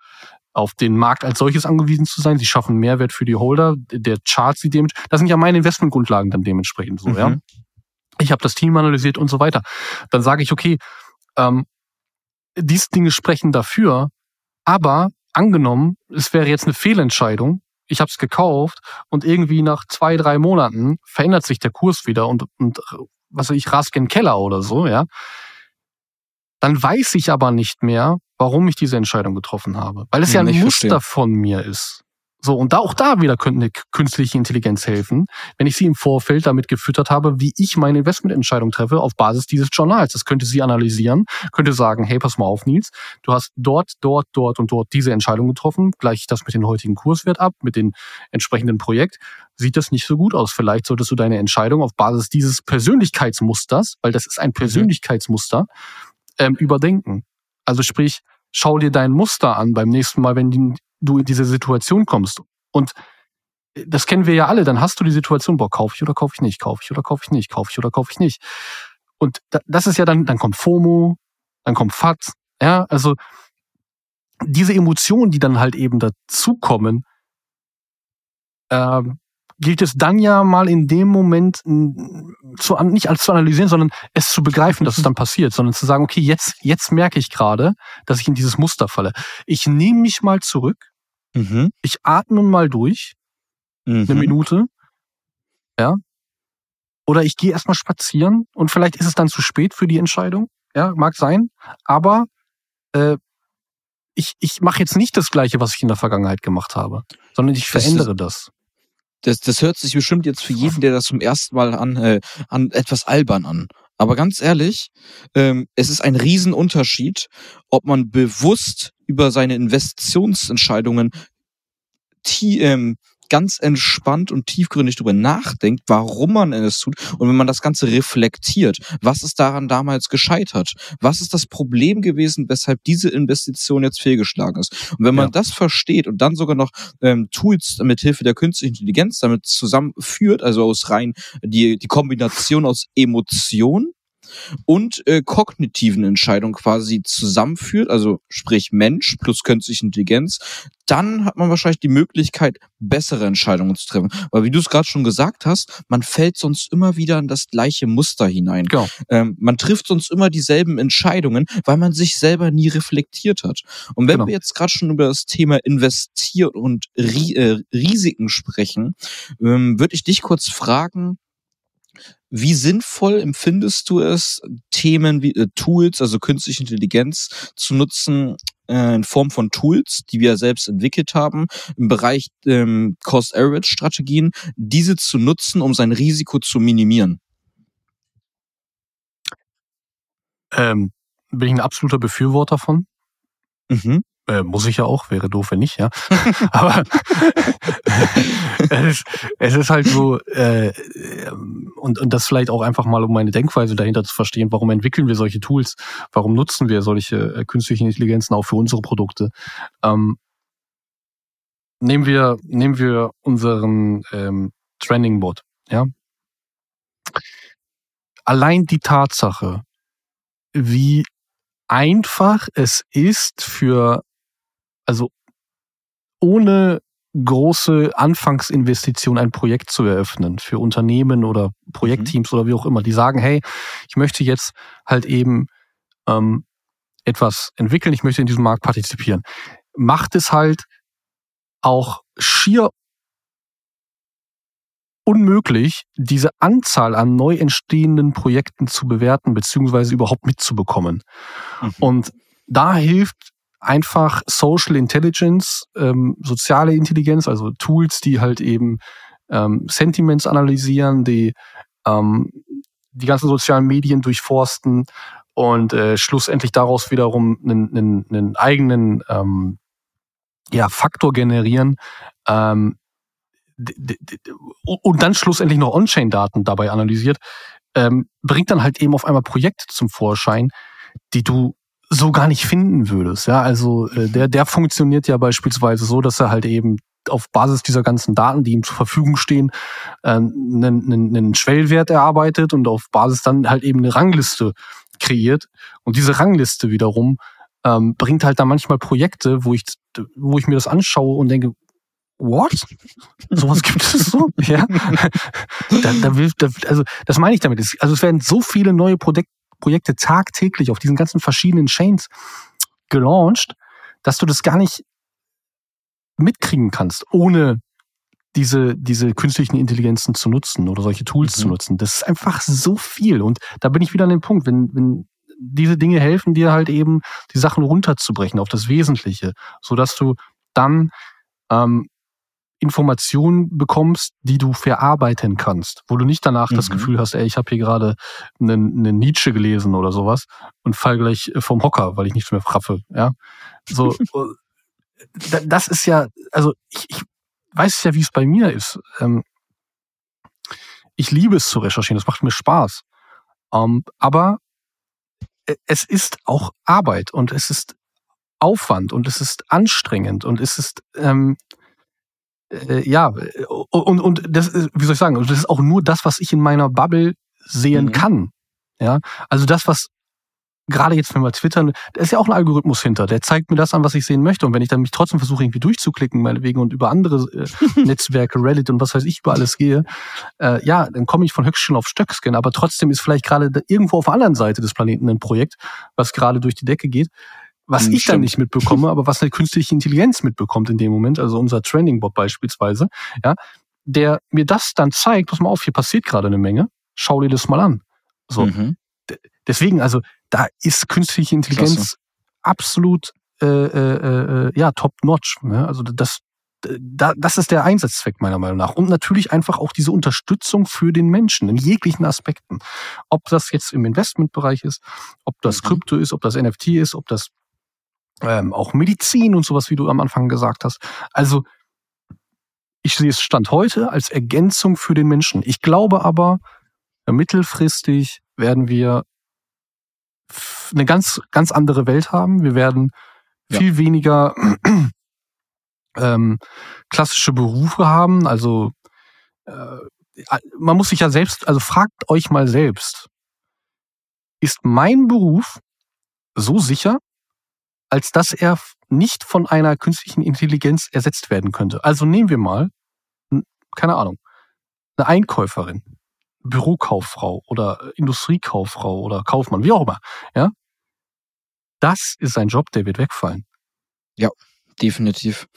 auf den Markt als solches angewiesen zu sein. Sie schaffen Mehrwert für die Holder. Der Chart sieht dem, das sind ja meine Investmentgrundlagen dann dementsprechend so, ja. Mhm. Ich habe das Team analysiert und so weiter. Dann sage ich, okay, ähm, diese Dinge sprechen dafür, aber angenommen, es wäre jetzt eine Fehlentscheidung, ich habe es gekauft und irgendwie nach zwei, drei Monaten verändert sich der Kurs wieder und, und was weiß ich, raske in den Keller oder so, ja, dann weiß ich aber nicht mehr, warum ich diese Entscheidung getroffen habe. Weil es ja Hm, ein ich Muster verstehe. von mir ist. So, und da auch da wieder könnte eine künstliche Intelligenz helfen, wenn ich sie im Vorfeld damit gefüttert habe, wie ich meine Investmententscheidung treffe auf Basis dieses Journals. Das könnte sie analysieren, könnte sagen, hey, pass mal auf, Nils, du hast dort, dort, dort und dort diese Entscheidung getroffen, gleich das mit dem heutigen Kurswert ab, mit dem entsprechenden Projekt. Sieht das nicht so gut aus. Vielleicht solltest du deine Entscheidung auf Basis dieses Persönlichkeitsmusters, weil das ist ein mhm. Persönlichkeitsmuster, ähm, überdenken. Also sprich, schau dir dein Muster an beim nächsten Mal, wenn du in diese Situation kommst. Und das kennen wir ja alle, dann hast du die Situation, boah, kaufe ich oder kaufe ich nicht, kaufe ich oder kaufe ich nicht, kaufe ich oder kaufe ich nicht. Und das ist ja dann, dann kommt FOMO, dann kommt FAT, ja, also diese Emotionen, die dann halt eben dazukommen, äh, gilt es dann ja mal in dem Moment zu, nicht als zu analysieren, sondern es zu begreifen, dass es dann passiert, sondern zu sagen, okay, jetzt, jetzt merke ich gerade, dass ich in dieses Muster falle. Ich nehme mich mal zurück, mhm. ich atme mal durch, mhm. eine Minute, ja, oder ich gehe erstmal spazieren und vielleicht ist es dann zu spät für die Entscheidung, ja, mag sein, aber äh, ich, ich mache jetzt nicht das Gleiche, was ich in der Vergangenheit gemacht habe, sondern ich verändere das das, das hört sich bestimmt jetzt für jeden, der das zum ersten Mal an, äh, an etwas albern an. Aber ganz ehrlich, ähm, es ist ein Riesenunterschied, ob man bewusst über seine Investitionsentscheidungen ähm, ganz entspannt und tiefgründig darüber nachdenkt, warum man es tut und wenn man das Ganze reflektiert, was ist daran damals gescheitert? Was ist das Problem gewesen, weshalb diese Investition jetzt fehlgeschlagen ist? Und wenn man ja. das versteht und dann sogar noch ähm, Tools mit Hilfe der künstlichen Intelligenz damit zusammenführt, also aus rein die, die Kombination aus Emotion und äh, kognitiven Entscheidungen quasi zusammenführt, also sprich Mensch plus künstliche Intelligenz, dann hat man wahrscheinlich die Möglichkeit, bessere Entscheidungen zu treffen. Weil wie du es gerade schon gesagt hast, man fällt sonst immer wieder in das gleiche Muster hinein. Genau. Ähm, man trifft sonst immer dieselben Entscheidungen, weil man sich selber nie reflektiert hat. Und wenn genau. wir jetzt gerade schon über das Thema Investieren und äh, Risiken sprechen, ähm, würde ich dich kurz fragen, wie sinnvoll empfindest du es, Themen wie äh, Tools, also künstliche Intelligenz zu nutzen äh, in Form von Tools, die wir selbst entwickelt haben, im Bereich ähm, Cost-Average-Strategien, diese zu nutzen, um sein Risiko zu minimieren? Ähm, bin ich ein absoluter Befürworter von. Mhm. Äh, muss ich ja auch, wäre doof, wenn nicht, ja. Aber es, ist, es ist halt so, äh, und, und das vielleicht auch einfach mal, um meine Denkweise dahinter zu verstehen, warum entwickeln wir solche Tools, warum nutzen wir solche äh, künstlichen Intelligenzen auch für unsere Produkte. Ähm, nehmen wir, nehmen wir unseren ähm, Trending-Bot, ja. Allein die Tatsache, wie einfach es ist für also ohne große Anfangsinvestition ein Projekt zu eröffnen für Unternehmen oder Projektteams mhm. oder wie auch immer, die sagen, hey, ich möchte jetzt halt eben ähm, etwas entwickeln, ich möchte in diesem Markt partizipieren, macht es halt auch schier unmöglich, diese Anzahl an neu entstehenden Projekten zu bewerten beziehungsweise überhaupt mitzubekommen. Mhm. Und da hilft einfach Social Intelligence, ähm, soziale Intelligenz, also Tools, die halt eben ähm, Sentiments analysieren, die ähm, die ganzen sozialen Medien durchforsten und äh, schlussendlich daraus wiederum einen, einen, einen eigenen ähm, ja, Faktor generieren ähm, und dann schlussendlich noch On-Chain-Daten dabei analysiert, ähm, bringt dann halt eben auf einmal Projekte zum Vorschein, die du so gar nicht finden würdest. Ja, also äh, der, der funktioniert ja beispielsweise so, dass er halt eben auf Basis dieser ganzen Daten, die ihm zur Verfügung stehen, äh, einen, einen, einen Schwellwert erarbeitet und auf Basis dann halt eben eine Rangliste kreiert. Und diese Rangliste wiederum ähm, bringt halt da manchmal Projekte, wo ich, wo ich mir das anschaue und denke, what? Sowas gibt es so? Ja. da, da will, da, also das meine ich damit. Also es werden so viele neue Produk Projekte tagtäglich auf diesen ganzen verschiedenen Chains gelauncht, dass du das gar nicht mitkriegen kannst, ohne diese, diese künstlichen Intelligenzen zu nutzen oder solche Tools mhm. zu nutzen. Das ist einfach so viel. Und da bin ich wieder an dem Punkt, wenn, wenn diese Dinge helfen dir halt eben, die Sachen runterzubrechen auf das Wesentliche, so dass du dann ähm, Informationen bekommst, die du verarbeiten kannst, wo du nicht danach mhm. das Gefühl hast, ey, ich habe hier gerade einen, einen Nietzsche gelesen oder sowas und fall gleich vom Hocker, weil ich nichts mehr fraffe. Ja, so das ist ja, also ich, ich weiß ja, wie es bei mir ist. Ähm, ich liebe es zu recherchieren, das macht mir Spaß. Ähm, aber äh, es ist auch Arbeit und es ist Aufwand und es ist anstrengend und es ist ähm, äh, ja und und das ist, wie soll ich sagen, das ist auch nur das, was ich in meiner Bubble sehen mhm. kann. Ja, also das, was gerade jetzt, wenn wir twittern, da ist ja auch ein Algorithmus hinter. Der zeigt mir das an, was ich sehen möchte. Und wenn ich dann mich trotzdem versuche, irgendwie durchzuklicken, meinetwegen, und über andere äh, Netzwerke, Reddit und was weiß ich, über alles gehe, äh, ja, dann komme ich von Höchstchen auf Stöckskin. Aber trotzdem ist vielleicht gerade irgendwo auf der anderen Seite des Planeten ein Projekt, was gerade durch die Decke geht, was hm, ich Stimmt. dann nicht mitbekomme, aber was eine künstliche Intelligenz mitbekommt in dem Moment, also unser Training-Bot beispielsweise, ja, der mir das dann zeigt, pass mal auf, hier passiert gerade eine Menge, schau dir das mal an. So. Mhm. Deswegen, also da ist künstliche Intelligenz Klasse. absolut äh, äh, äh, ja top notch. Ne? Also das da, das ist der Einsatzzweck meiner Meinung nach. Und natürlich einfach auch diese Unterstützung für den Menschen in jeglichen Aspekten. Ob das jetzt im Investmentbereich ist, ob das mhm. Krypto ist, ob das NFT ist, ob das ähm, auch Medizin und sowas, wie du am Anfang gesagt hast. Also ich sehe es Stand heute als Ergänzung für den Menschen. Ich glaube aber, mittelfristig werden wir eine ganz, ganz andere Welt haben. Wir werden ja. viel weniger ähm, klassische Berufe haben. Also äh, man muss sich ja selbst, also fragt euch mal selbst, ist mein Beruf so sicher, als dass er nicht von einer künstlichen Intelligenz ersetzt werden könnte? Also nehmen wir mal, keine Ahnung, eine Einkäuferin. Bürokauffrau oder Industriekauffrau oder Kaufmann, wie auch immer, ja, das ist ein Job, der wird wegfallen. Ja, definitiv.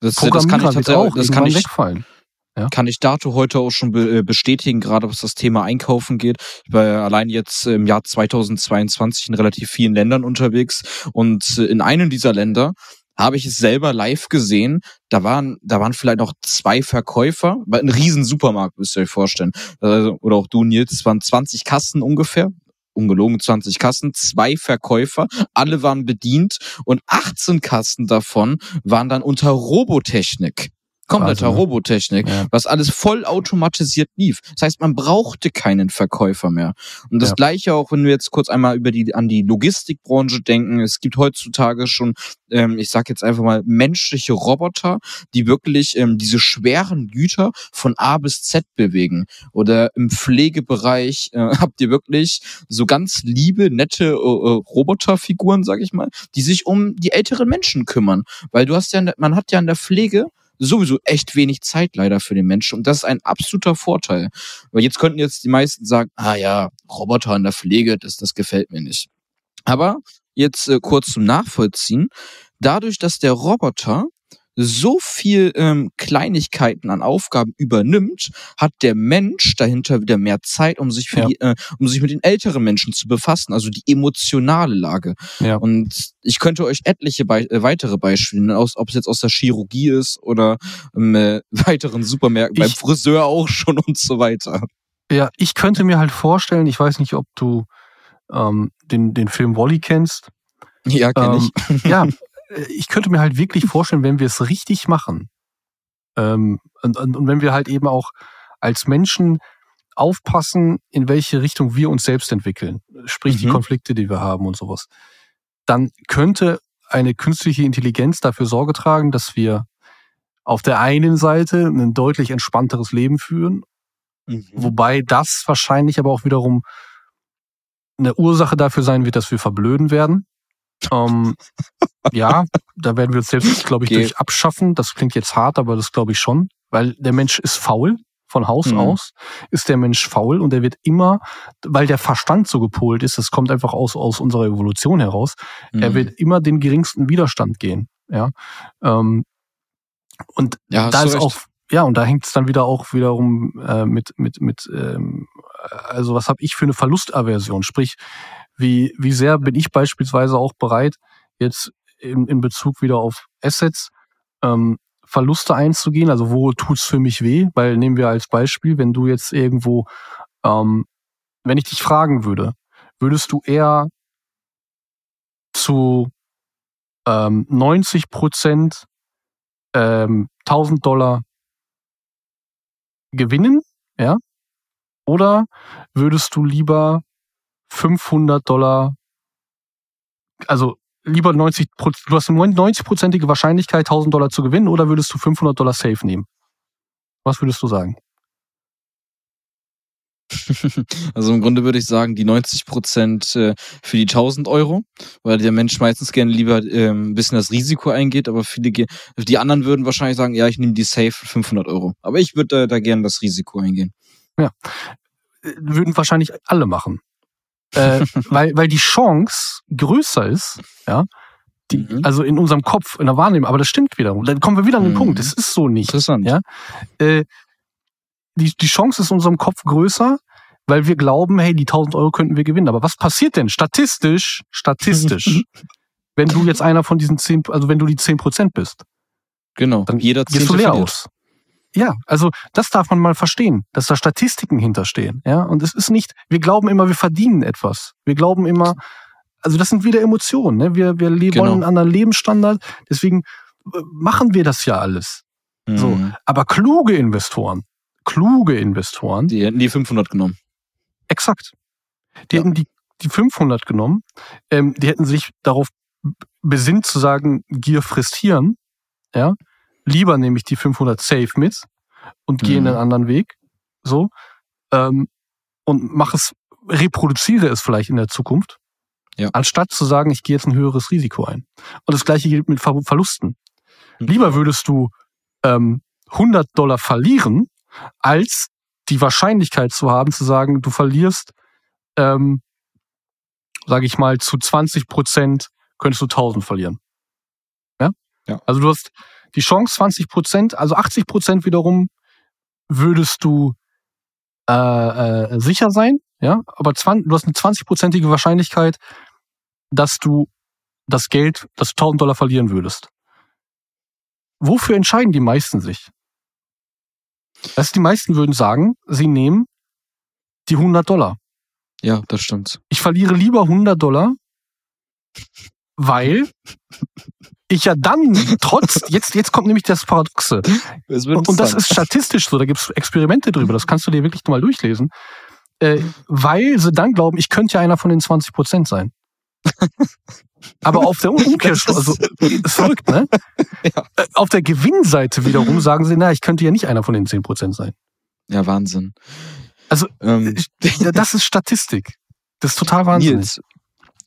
Das, das kann ich tatsächlich auch das kann ich, wegfallen. Ja. Kann ich dato heute auch schon äh, bestätigen, gerade was das Thema Einkaufen geht. Ich war allein jetzt im Jahr 2022 in relativ vielen Ländern unterwegs und in einem dieser Länder habe ich es selber live gesehen. Da waren, da waren vielleicht noch zwei Verkäufer, ein riesen Supermarkt, müsst ihr euch vorstellen. Also, oder auch du, Nils, es waren 20 Kassen ungefähr. Ungelogen 20 Kassen, zwei Verkäufer, alle waren bedient und 18 Kassen davon waren dann unter Robotechnik kompletter also, Robotechnik, ja. was alles voll automatisiert lief. Das heißt, man brauchte keinen Verkäufer mehr. Und das ja. gleiche auch, wenn wir jetzt kurz einmal über die an die Logistikbranche denken. Es gibt heutzutage schon, ähm, ich sage jetzt einfach mal menschliche Roboter, die wirklich ähm, diese schweren Güter von A bis Z bewegen. Oder im Pflegebereich äh, habt ihr wirklich so ganz liebe, nette äh, äh Roboterfiguren, sag ich mal, die sich um die älteren Menschen kümmern, weil du hast ja, man hat ja in der Pflege sowieso echt wenig Zeit leider für den Menschen. Und das ist ein absoluter Vorteil. Weil jetzt könnten jetzt die meisten sagen, ah ja, Roboter in der Pflege, das, das gefällt mir nicht. Aber jetzt äh, kurz zum Nachvollziehen. Dadurch, dass der Roboter so viel ähm, Kleinigkeiten an Aufgaben übernimmt, hat der Mensch dahinter wieder mehr Zeit, um sich für ja. die, äh, um sich mit den älteren Menschen zu befassen, also die emotionale Lage. Ja. Und ich könnte euch etliche Be äh, weitere Beispiele, aus, ob es jetzt aus der Chirurgie ist oder ähm, äh, weiteren Supermärkten, beim Friseur auch schon und so weiter. Ja, ich könnte mir halt vorstellen, ich weiß nicht, ob du ähm, den, den Film Wally kennst. Ja, kenne ähm, ich. ja, ich könnte mir halt wirklich vorstellen, wenn wir es richtig machen ähm, und, und, und wenn wir halt eben auch als Menschen aufpassen, in welche Richtung wir uns selbst entwickeln, sprich mhm. die Konflikte, die wir haben und sowas, dann könnte eine künstliche Intelligenz dafür Sorge tragen, dass wir auf der einen Seite ein deutlich entspannteres Leben führen, mhm. wobei das wahrscheinlich aber auch wiederum eine Ursache dafür sein wird, dass wir verblöden werden. Ähm, ja, da werden wir uns selbst, glaube ich, okay. durch abschaffen. Das klingt jetzt hart, aber das glaube ich schon, weil der Mensch ist faul. Von Haus mhm. aus ist der Mensch faul und er wird immer, weil der Verstand so gepolt ist, das kommt einfach aus, aus unserer Evolution heraus, mhm. er wird immer den geringsten Widerstand gehen. Ja. Ähm, und ja, da ist auch, ja, und da hängt es dann wieder auch wiederum äh, mit, mit, mit, ähm, also was habe ich für eine Verlustaversion? Sprich, wie, wie sehr bin ich beispielsweise auch bereit, jetzt in, in Bezug wieder auf Assets, ähm, Verluste einzugehen. Also wo tut's für mich weh? Weil nehmen wir als Beispiel, wenn du jetzt irgendwo, ähm, wenn ich dich fragen würde, würdest du eher zu ähm, 90 Prozent ähm, 1000 Dollar gewinnen, ja? Oder würdest du lieber 500 Dollar, also lieber 90% du hast eine 90-prozentige Wahrscheinlichkeit 1000 Dollar zu gewinnen oder würdest du 500 Dollar safe nehmen? Was würdest du sagen? Also im Grunde würde ich sagen, die 90 Prozent äh, für die 1000 Euro, weil der Mensch meistens gerne lieber ähm, ein bisschen das Risiko eingeht, aber viele, die anderen würden wahrscheinlich sagen, ja, ich nehme die safe 500 Euro. Aber ich würde äh, da gerne das Risiko eingehen. Ja, äh, würden wahrscheinlich alle machen. Äh, weil, weil die Chance größer ist, ja, die, mhm. also in unserem Kopf, in der Wahrnehmung, aber das stimmt wiederum. Dann kommen wir wieder an den mhm. Punkt. Es ist so nicht. Interessant. Ja? Äh, die, die Chance ist in unserem Kopf größer, weil wir glauben, hey, die 1000 Euro könnten wir gewinnen. Aber was passiert denn statistisch, statistisch, wenn du jetzt einer von diesen 10, also wenn du die 10 Prozent bist? Genau. Dann jeder gehst du leer aus. Ja, also das darf man mal verstehen, dass da Statistiken hinterstehen. Ja, und es ist nicht, wir glauben immer, wir verdienen etwas. Wir glauben immer, also das sind wieder Emotionen. Ne? Wir, wir genau. wollen einen anderen Lebensstandard. Deswegen äh, machen wir das ja alles. Mhm. So, aber kluge Investoren, kluge Investoren. Die hätten die 500 genommen. Exakt. Die ja. hätten die, die 500 genommen. Ähm, die hätten sich darauf besinnt zu sagen, Gier frisst Hirn. Ja. Lieber nehme ich die 500 safe mit und mhm. gehe einen anderen Weg. So. Ähm, und mache es, reproduziere es vielleicht in der Zukunft. Ja. Anstatt zu sagen, ich gehe jetzt ein höheres Risiko ein. Und das gleiche gilt mit Ver Verlusten. Mhm. Lieber würdest du ähm, 100 Dollar verlieren, als die Wahrscheinlichkeit zu haben, zu sagen, du verlierst, ähm, sage ich mal, zu 20 Prozent könntest du 1000 verlieren. Ja? ja? Also du hast die Chance 20 Prozent, also 80 Prozent wiederum würdest du äh, äh, sicher sein, ja, aber 20, du hast eine 20-prozentige Wahrscheinlichkeit, dass du das Geld, das du 1000 Dollar verlieren würdest. Wofür entscheiden die meisten sich? Also die meisten würden sagen, sie nehmen die 100 Dollar. Ja, das stimmt. Ich verliere lieber 100 Dollar, weil ich ja dann trotz, jetzt, jetzt kommt nämlich das Paradoxe. Das und, und, das ist statistisch so, da gibt es Experimente drüber, das kannst du dir wirklich mal durchlesen. Äh, weil sie dann glauben, ich könnte ja einer von den 20 Prozent sein. Aber auf der Umkehrschluss, also ist verrückt, ne? Ja. Äh, auf der Gewinnseite wiederum sagen sie, na, ich könnte ja nicht einer von den 10% sein. Ja, Wahnsinn. Also, ähm. das ist Statistik. Das ist total Wahnsinn. Nils,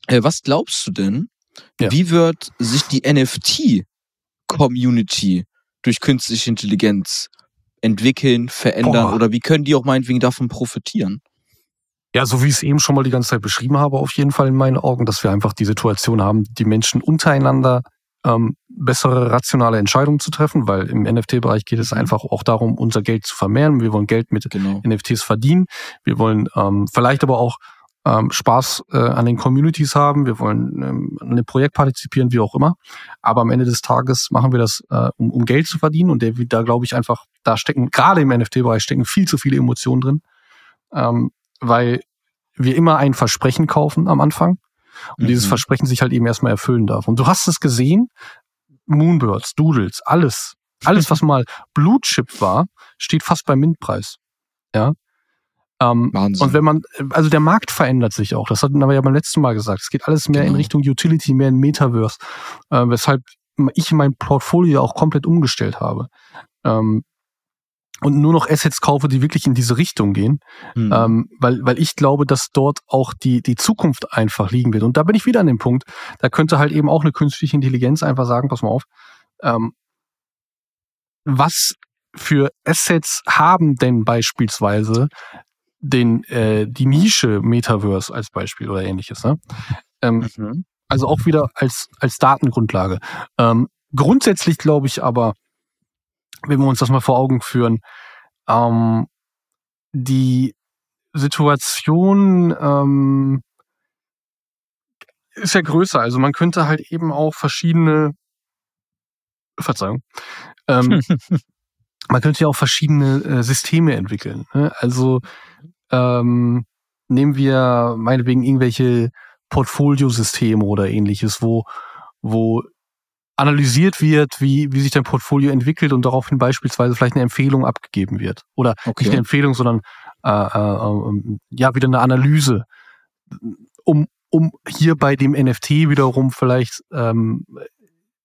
äh, was glaubst du denn, ja. wie wird sich die NFT-Community durch künstliche Intelligenz entwickeln, verändern Boah. oder wie können die auch meinetwegen davon profitieren? Ja, so wie ich es eben schon mal die ganze Zeit beschrieben habe, auf jeden Fall in meinen Augen, dass wir einfach die Situation haben, die Menschen untereinander ähm, bessere rationale Entscheidungen zu treffen, weil im NFT-Bereich geht es mhm. einfach auch darum, unser Geld zu vermehren. Wir wollen Geld mit genau. NFTs verdienen. Wir wollen ähm, vielleicht aber auch ähm, Spaß äh, an den Communities haben. Wir wollen ähm, an dem Projekt partizipieren, wie auch immer. Aber am Ende des Tages machen wir das, äh, um, um Geld zu verdienen. Und der, da glaube ich einfach, da stecken, gerade im NFT-Bereich stecken viel zu viele Emotionen drin. Ähm, weil wir immer ein Versprechen kaufen am Anfang und mhm. dieses Versprechen sich halt eben erstmal erfüllen darf. Und du hast es gesehen, Moonbirds, Doodles, alles, alles, was mal Blutchip war, steht fast beim Mintpreis. Ja. Ähm, Wahnsinn. Und wenn man, also der Markt verändert sich auch. Das hatten wir ja beim letzten Mal gesagt. Es geht alles mehr genau. in Richtung Utility, mehr in Metaverse, äh, weshalb ich mein Portfolio auch komplett umgestellt habe. Ähm, und nur noch Assets kaufe, die wirklich in diese Richtung gehen, mhm. ähm, weil, weil ich glaube, dass dort auch die, die Zukunft einfach liegen wird. Und da bin ich wieder an dem Punkt, da könnte halt eben auch eine künstliche Intelligenz einfach sagen, pass mal auf, ähm, was für Assets haben denn beispielsweise den, äh, die Nische Metaverse als Beispiel oder ähnliches. Ne? Ähm, mhm. Also auch wieder als, als Datengrundlage. Ähm, grundsätzlich glaube ich aber, wenn wir uns das mal vor Augen führen, ähm, die Situation ähm, ist ja größer. Also man könnte halt eben auch verschiedene, Verzeihung, Ähm, man könnte ja auch verschiedene äh, Systeme entwickeln. Ne? Also ähm, nehmen wir meinetwegen irgendwelche Portfoliosysteme oder ähnliches, wo, wo analysiert wird, wie, wie sich dein Portfolio entwickelt und daraufhin beispielsweise vielleicht eine Empfehlung abgegeben wird. Oder okay. nicht eine Empfehlung, sondern äh, äh, äh, ja wieder eine Analyse, um, um hier bei dem NFT wiederum vielleicht ähm,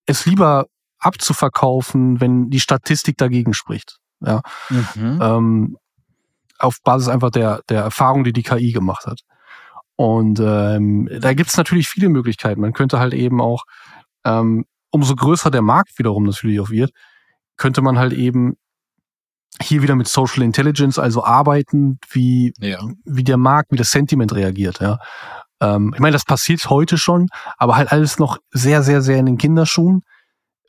es lieber abzuverkaufen, wenn die Statistik dagegen spricht. Ja. Mhm. Ähm, auf Basis einfach der, der Erfahrung, die die KI gemacht hat. Und ähm, da gibt's natürlich viele Möglichkeiten. Man könnte halt eben auch, ähm, umso größer der Markt wiederum natürlich auch wird, könnte man halt eben hier wieder mit Social Intelligence, also arbeiten, wie, ja. wie der Markt, wie das Sentiment reagiert. Ja. Ähm, ich meine, das passiert heute schon, aber halt alles noch sehr, sehr, sehr in den Kinderschuhen.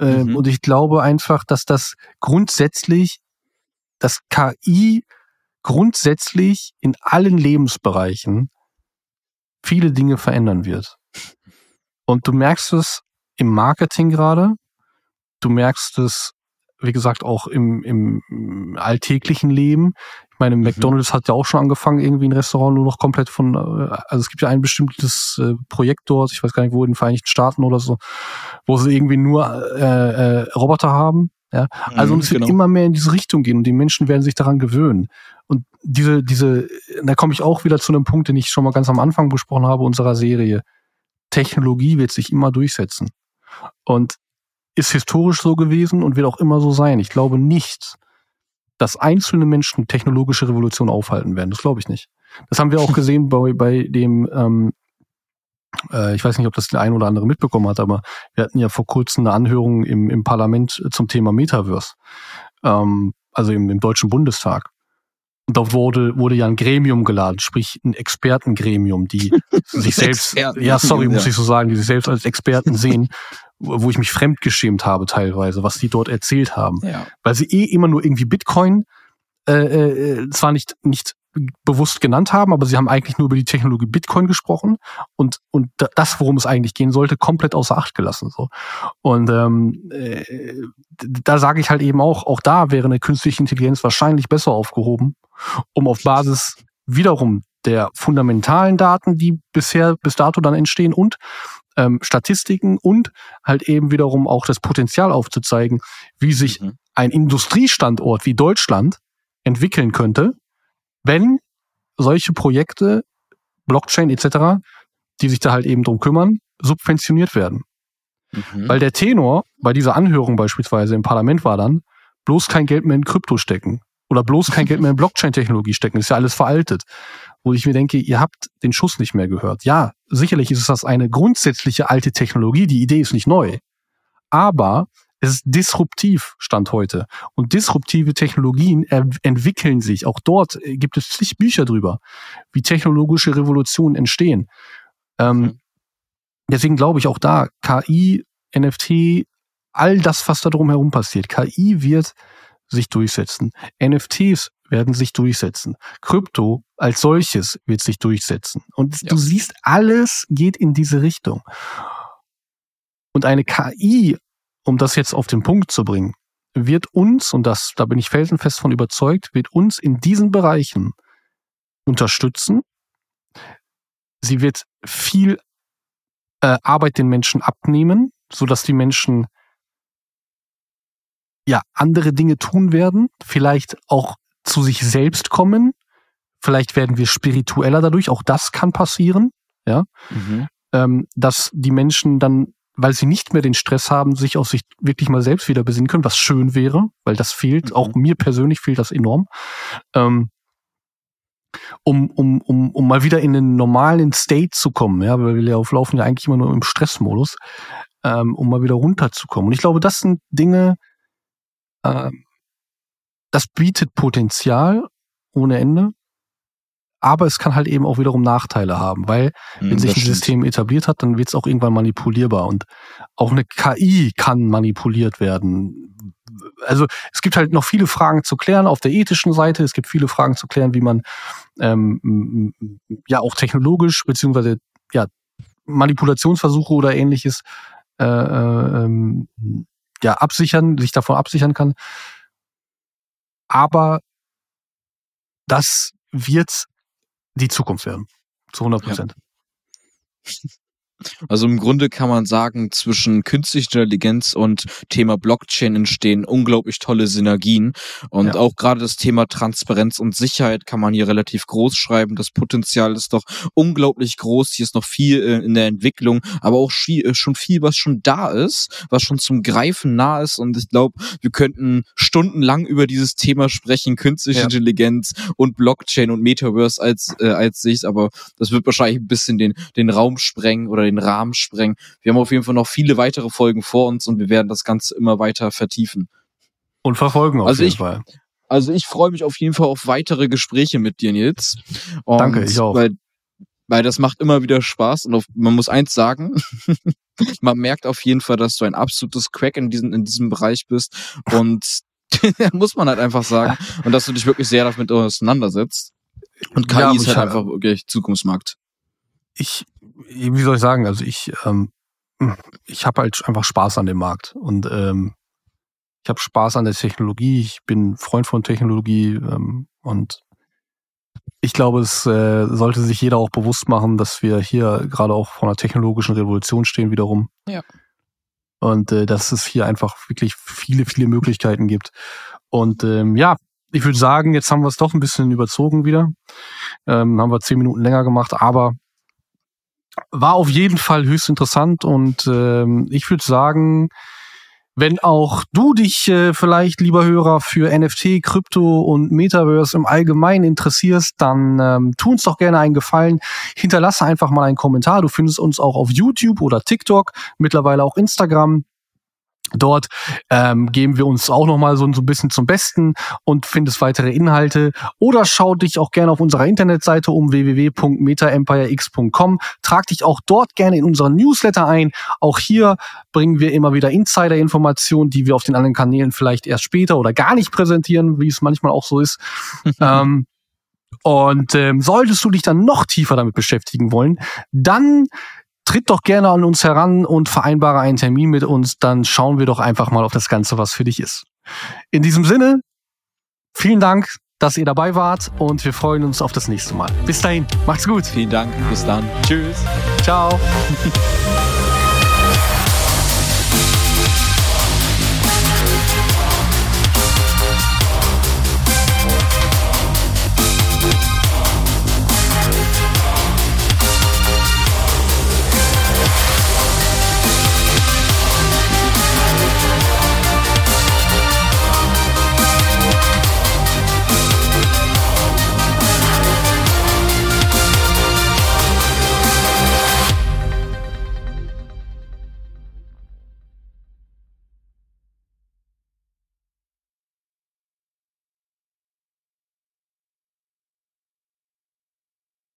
Ähm, mhm. Und ich glaube einfach, dass das grundsätzlich, das KI grundsätzlich in allen Lebensbereichen viele Dinge verändern wird. Und du merkst es im Marketing gerade, du merkst es, wie gesagt, auch im, im alltäglichen Leben. Ich meine, mhm. McDonald's hat ja auch schon angefangen, irgendwie ein Restaurant nur noch komplett von, äh, also es gibt ja ein bestimmtes äh, Projekt dort, ich weiß gar nicht wo, in den Vereinigten Staaten oder so, wo sie irgendwie nur äh, äh, Roboter haben. Ja? Also mhm, und es wird genau. immer mehr in diese Richtung gehen und die Menschen werden sich daran gewöhnen. Und diese, diese, da komme ich auch wieder zu einem Punkt, den ich schon mal ganz am Anfang besprochen habe, unserer Serie. Technologie wird sich immer durchsetzen. Und ist historisch so gewesen und wird auch immer so sein. Ich glaube nicht, dass einzelne Menschen technologische Revolution aufhalten werden. Das glaube ich nicht. Das haben wir auch gesehen bei, bei dem, ähm, äh, ich weiß nicht, ob das der ein oder andere mitbekommen hat, aber wir hatten ja vor kurzem eine Anhörung im, im Parlament zum Thema Metaverse, ähm, also im, im Deutschen Bundestag. Und da wurde, wurde ja ein Gremium geladen, sprich ein Expertengremium, die sich selbst, ja, sorry, muss ich so sagen, die sich selbst als Experten sehen, wo ich mich fremdgeschämt habe teilweise, was die dort erzählt haben. Ja. Weil sie eh immer nur irgendwie Bitcoin äh, äh, zwar nicht, nicht bewusst genannt haben, aber sie haben eigentlich nur über die Technologie Bitcoin gesprochen und und das, worum es eigentlich gehen sollte, komplett außer Acht gelassen. So und ähm, äh, da sage ich halt eben auch, auch da wäre eine künstliche Intelligenz wahrscheinlich besser aufgehoben, um auf Basis wiederum der fundamentalen Daten, die bisher bis dato dann entstehen und ähm, Statistiken und halt eben wiederum auch das Potenzial aufzuzeigen, wie sich mhm. ein Industriestandort wie Deutschland entwickeln könnte, wenn solche Projekte, Blockchain etc., die sich da halt eben drum kümmern, subventioniert werden. Mhm. Weil der Tenor bei dieser Anhörung beispielsweise im Parlament war dann, bloß kein Geld mehr in Krypto stecken oder bloß kein Geld mehr in Blockchain-Technologie stecken, ist ja alles veraltet. Wo ich mir denke, ihr habt den Schuss nicht mehr gehört. Ja, sicherlich ist das eine grundsätzliche alte Technologie, die Idee ist nicht neu. Aber es ist disruptiv, Stand heute. Und disruptive Technologien entwickeln sich. Auch dort äh, gibt es zig Bücher drüber, wie technologische Revolutionen entstehen. Ähm, mhm. Deswegen glaube ich auch da, KI, NFT, all das, was da drumherum passiert. KI wird sich durchsetzen. NFTs werden sich durchsetzen. Krypto als solches wird sich durchsetzen. Und ja. du siehst, alles geht in diese Richtung. Und eine KI um das jetzt auf den Punkt zu bringen, wird uns, und das, da bin ich felsenfest von überzeugt, wird uns in diesen Bereichen unterstützen. Sie wird viel äh, Arbeit den Menschen abnehmen, so dass die Menschen ja andere Dinge tun werden, vielleicht auch zu sich selbst kommen. Vielleicht werden wir spiritueller dadurch. Auch das kann passieren. Ja, mhm. ähm, dass die Menschen dann weil sie nicht mehr den Stress haben, sich auf sich wirklich mal selbst wieder besinnen können, was schön wäre, weil das fehlt. Mhm. Auch mir persönlich fehlt das enorm. Ähm, um, um, um, um mal wieder in den normalen State zu kommen, ja, weil wir laufen ja eigentlich immer nur im Stressmodus, ähm, um mal wieder runterzukommen. Und ich glaube, das sind Dinge, äh, das bietet Potenzial ohne Ende aber es kann halt eben auch wiederum Nachteile haben, weil hm, wenn sich ein System etabliert hat, dann wird es auch irgendwann manipulierbar und auch eine KI kann manipuliert werden. Also es gibt halt noch viele Fragen zu klären auf der ethischen Seite, es gibt viele Fragen zu klären, wie man ähm, ja auch technologisch beziehungsweise ja Manipulationsversuche oder ähnliches äh, äh, ähm, ja absichern, sich davon absichern kann. Aber das wird die Zukunft werden. Zu 100 Prozent. Ja. Also im Grunde kann man sagen, zwischen künstlicher Intelligenz und Thema Blockchain entstehen unglaublich tolle Synergien. Und ja. auch gerade das Thema Transparenz und Sicherheit kann man hier relativ groß schreiben. Das Potenzial ist doch unglaublich groß. Hier ist noch viel äh, in der Entwicklung, aber auch äh, schon viel, was schon da ist, was schon zum Greifen nah ist. Und ich glaube, wir könnten stundenlang über dieses Thema sprechen, künstliche ja. Intelligenz und Blockchain und Metaverse als, äh, als sich. Aber das wird wahrscheinlich ein bisschen den, den Raum sprengen oder den Rahmen sprengen. Wir haben auf jeden Fall noch viele weitere Folgen vor uns und wir werden das Ganze immer weiter vertiefen. Und verfolgen auf also jeden ich, Fall. Also ich freue mich auf jeden Fall auf weitere Gespräche mit dir, Nils. Und Danke, ich auch. Weil, weil das macht immer wieder Spaß und auf, man muss eins sagen, man merkt auf jeden Fall, dass du ein absolutes Crack in diesem, in diesem Bereich bist und muss man halt einfach sagen und dass du dich wirklich sehr damit auseinandersetzt. Und KI ja, ist halt einfach wirklich Zukunftsmarkt. Ich, wie soll ich sagen, also ich, ähm, ich habe halt einfach Spaß an dem Markt und ähm, ich habe Spaß an der Technologie, ich bin Freund von Technologie ähm, und ich glaube, es äh, sollte sich jeder auch bewusst machen, dass wir hier gerade auch vor einer technologischen Revolution stehen wiederum. Ja. Und äh, dass es hier einfach wirklich viele, viele Möglichkeiten gibt. Und ähm, ja, ich würde sagen, jetzt haben wir es doch ein bisschen überzogen wieder. Ähm, haben wir zehn Minuten länger gemacht, aber war auf jeden Fall höchst interessant und ähm, ich würde sagen, wenn auch du dich äh, vielleicht, lieber Hörer, für NFT, Krypto und Metaverse im Allgemeinen interessierst, dann ähm, tu uns doch gerne einen Gefallen. Hinterlasse einfach mal einen Kommentar. Du findest uns auch auf YouTube oder TikTok, mittlerweile auch Instagram. Dort ähm, geben wir uns auch nochmal so, so ein bisschen zum Besten und findest weitere Inhalte. Oder schau dich auch gerne auf unserer Internetseite um www.metaempirex.com. Trag dich auch dort gerne in unseren Newsletter ein. Auch hier bringen wir immer wieder Insider-Informationen, die wir auf den anderen Kanälen vielleicht erst später oder gar nicht präsentieren, wie es manchmal auch so ist. ähm, und ähm, solltest du dich dann noch tiefer damit beschäftigen wollen, dann tritt doch gerne an uns heran und vereinbare einen Termin mit uns, dann schauen wir doch einfach mal auf das Ganze, was für dich ist. In diesem Sinne, vielen Dank, dass ihr dabei wart und wir freuen uns auf das nächste Mal. Bis dahin, macht's gut. Vielen Dank, bis dann. Tschüss. Ciao.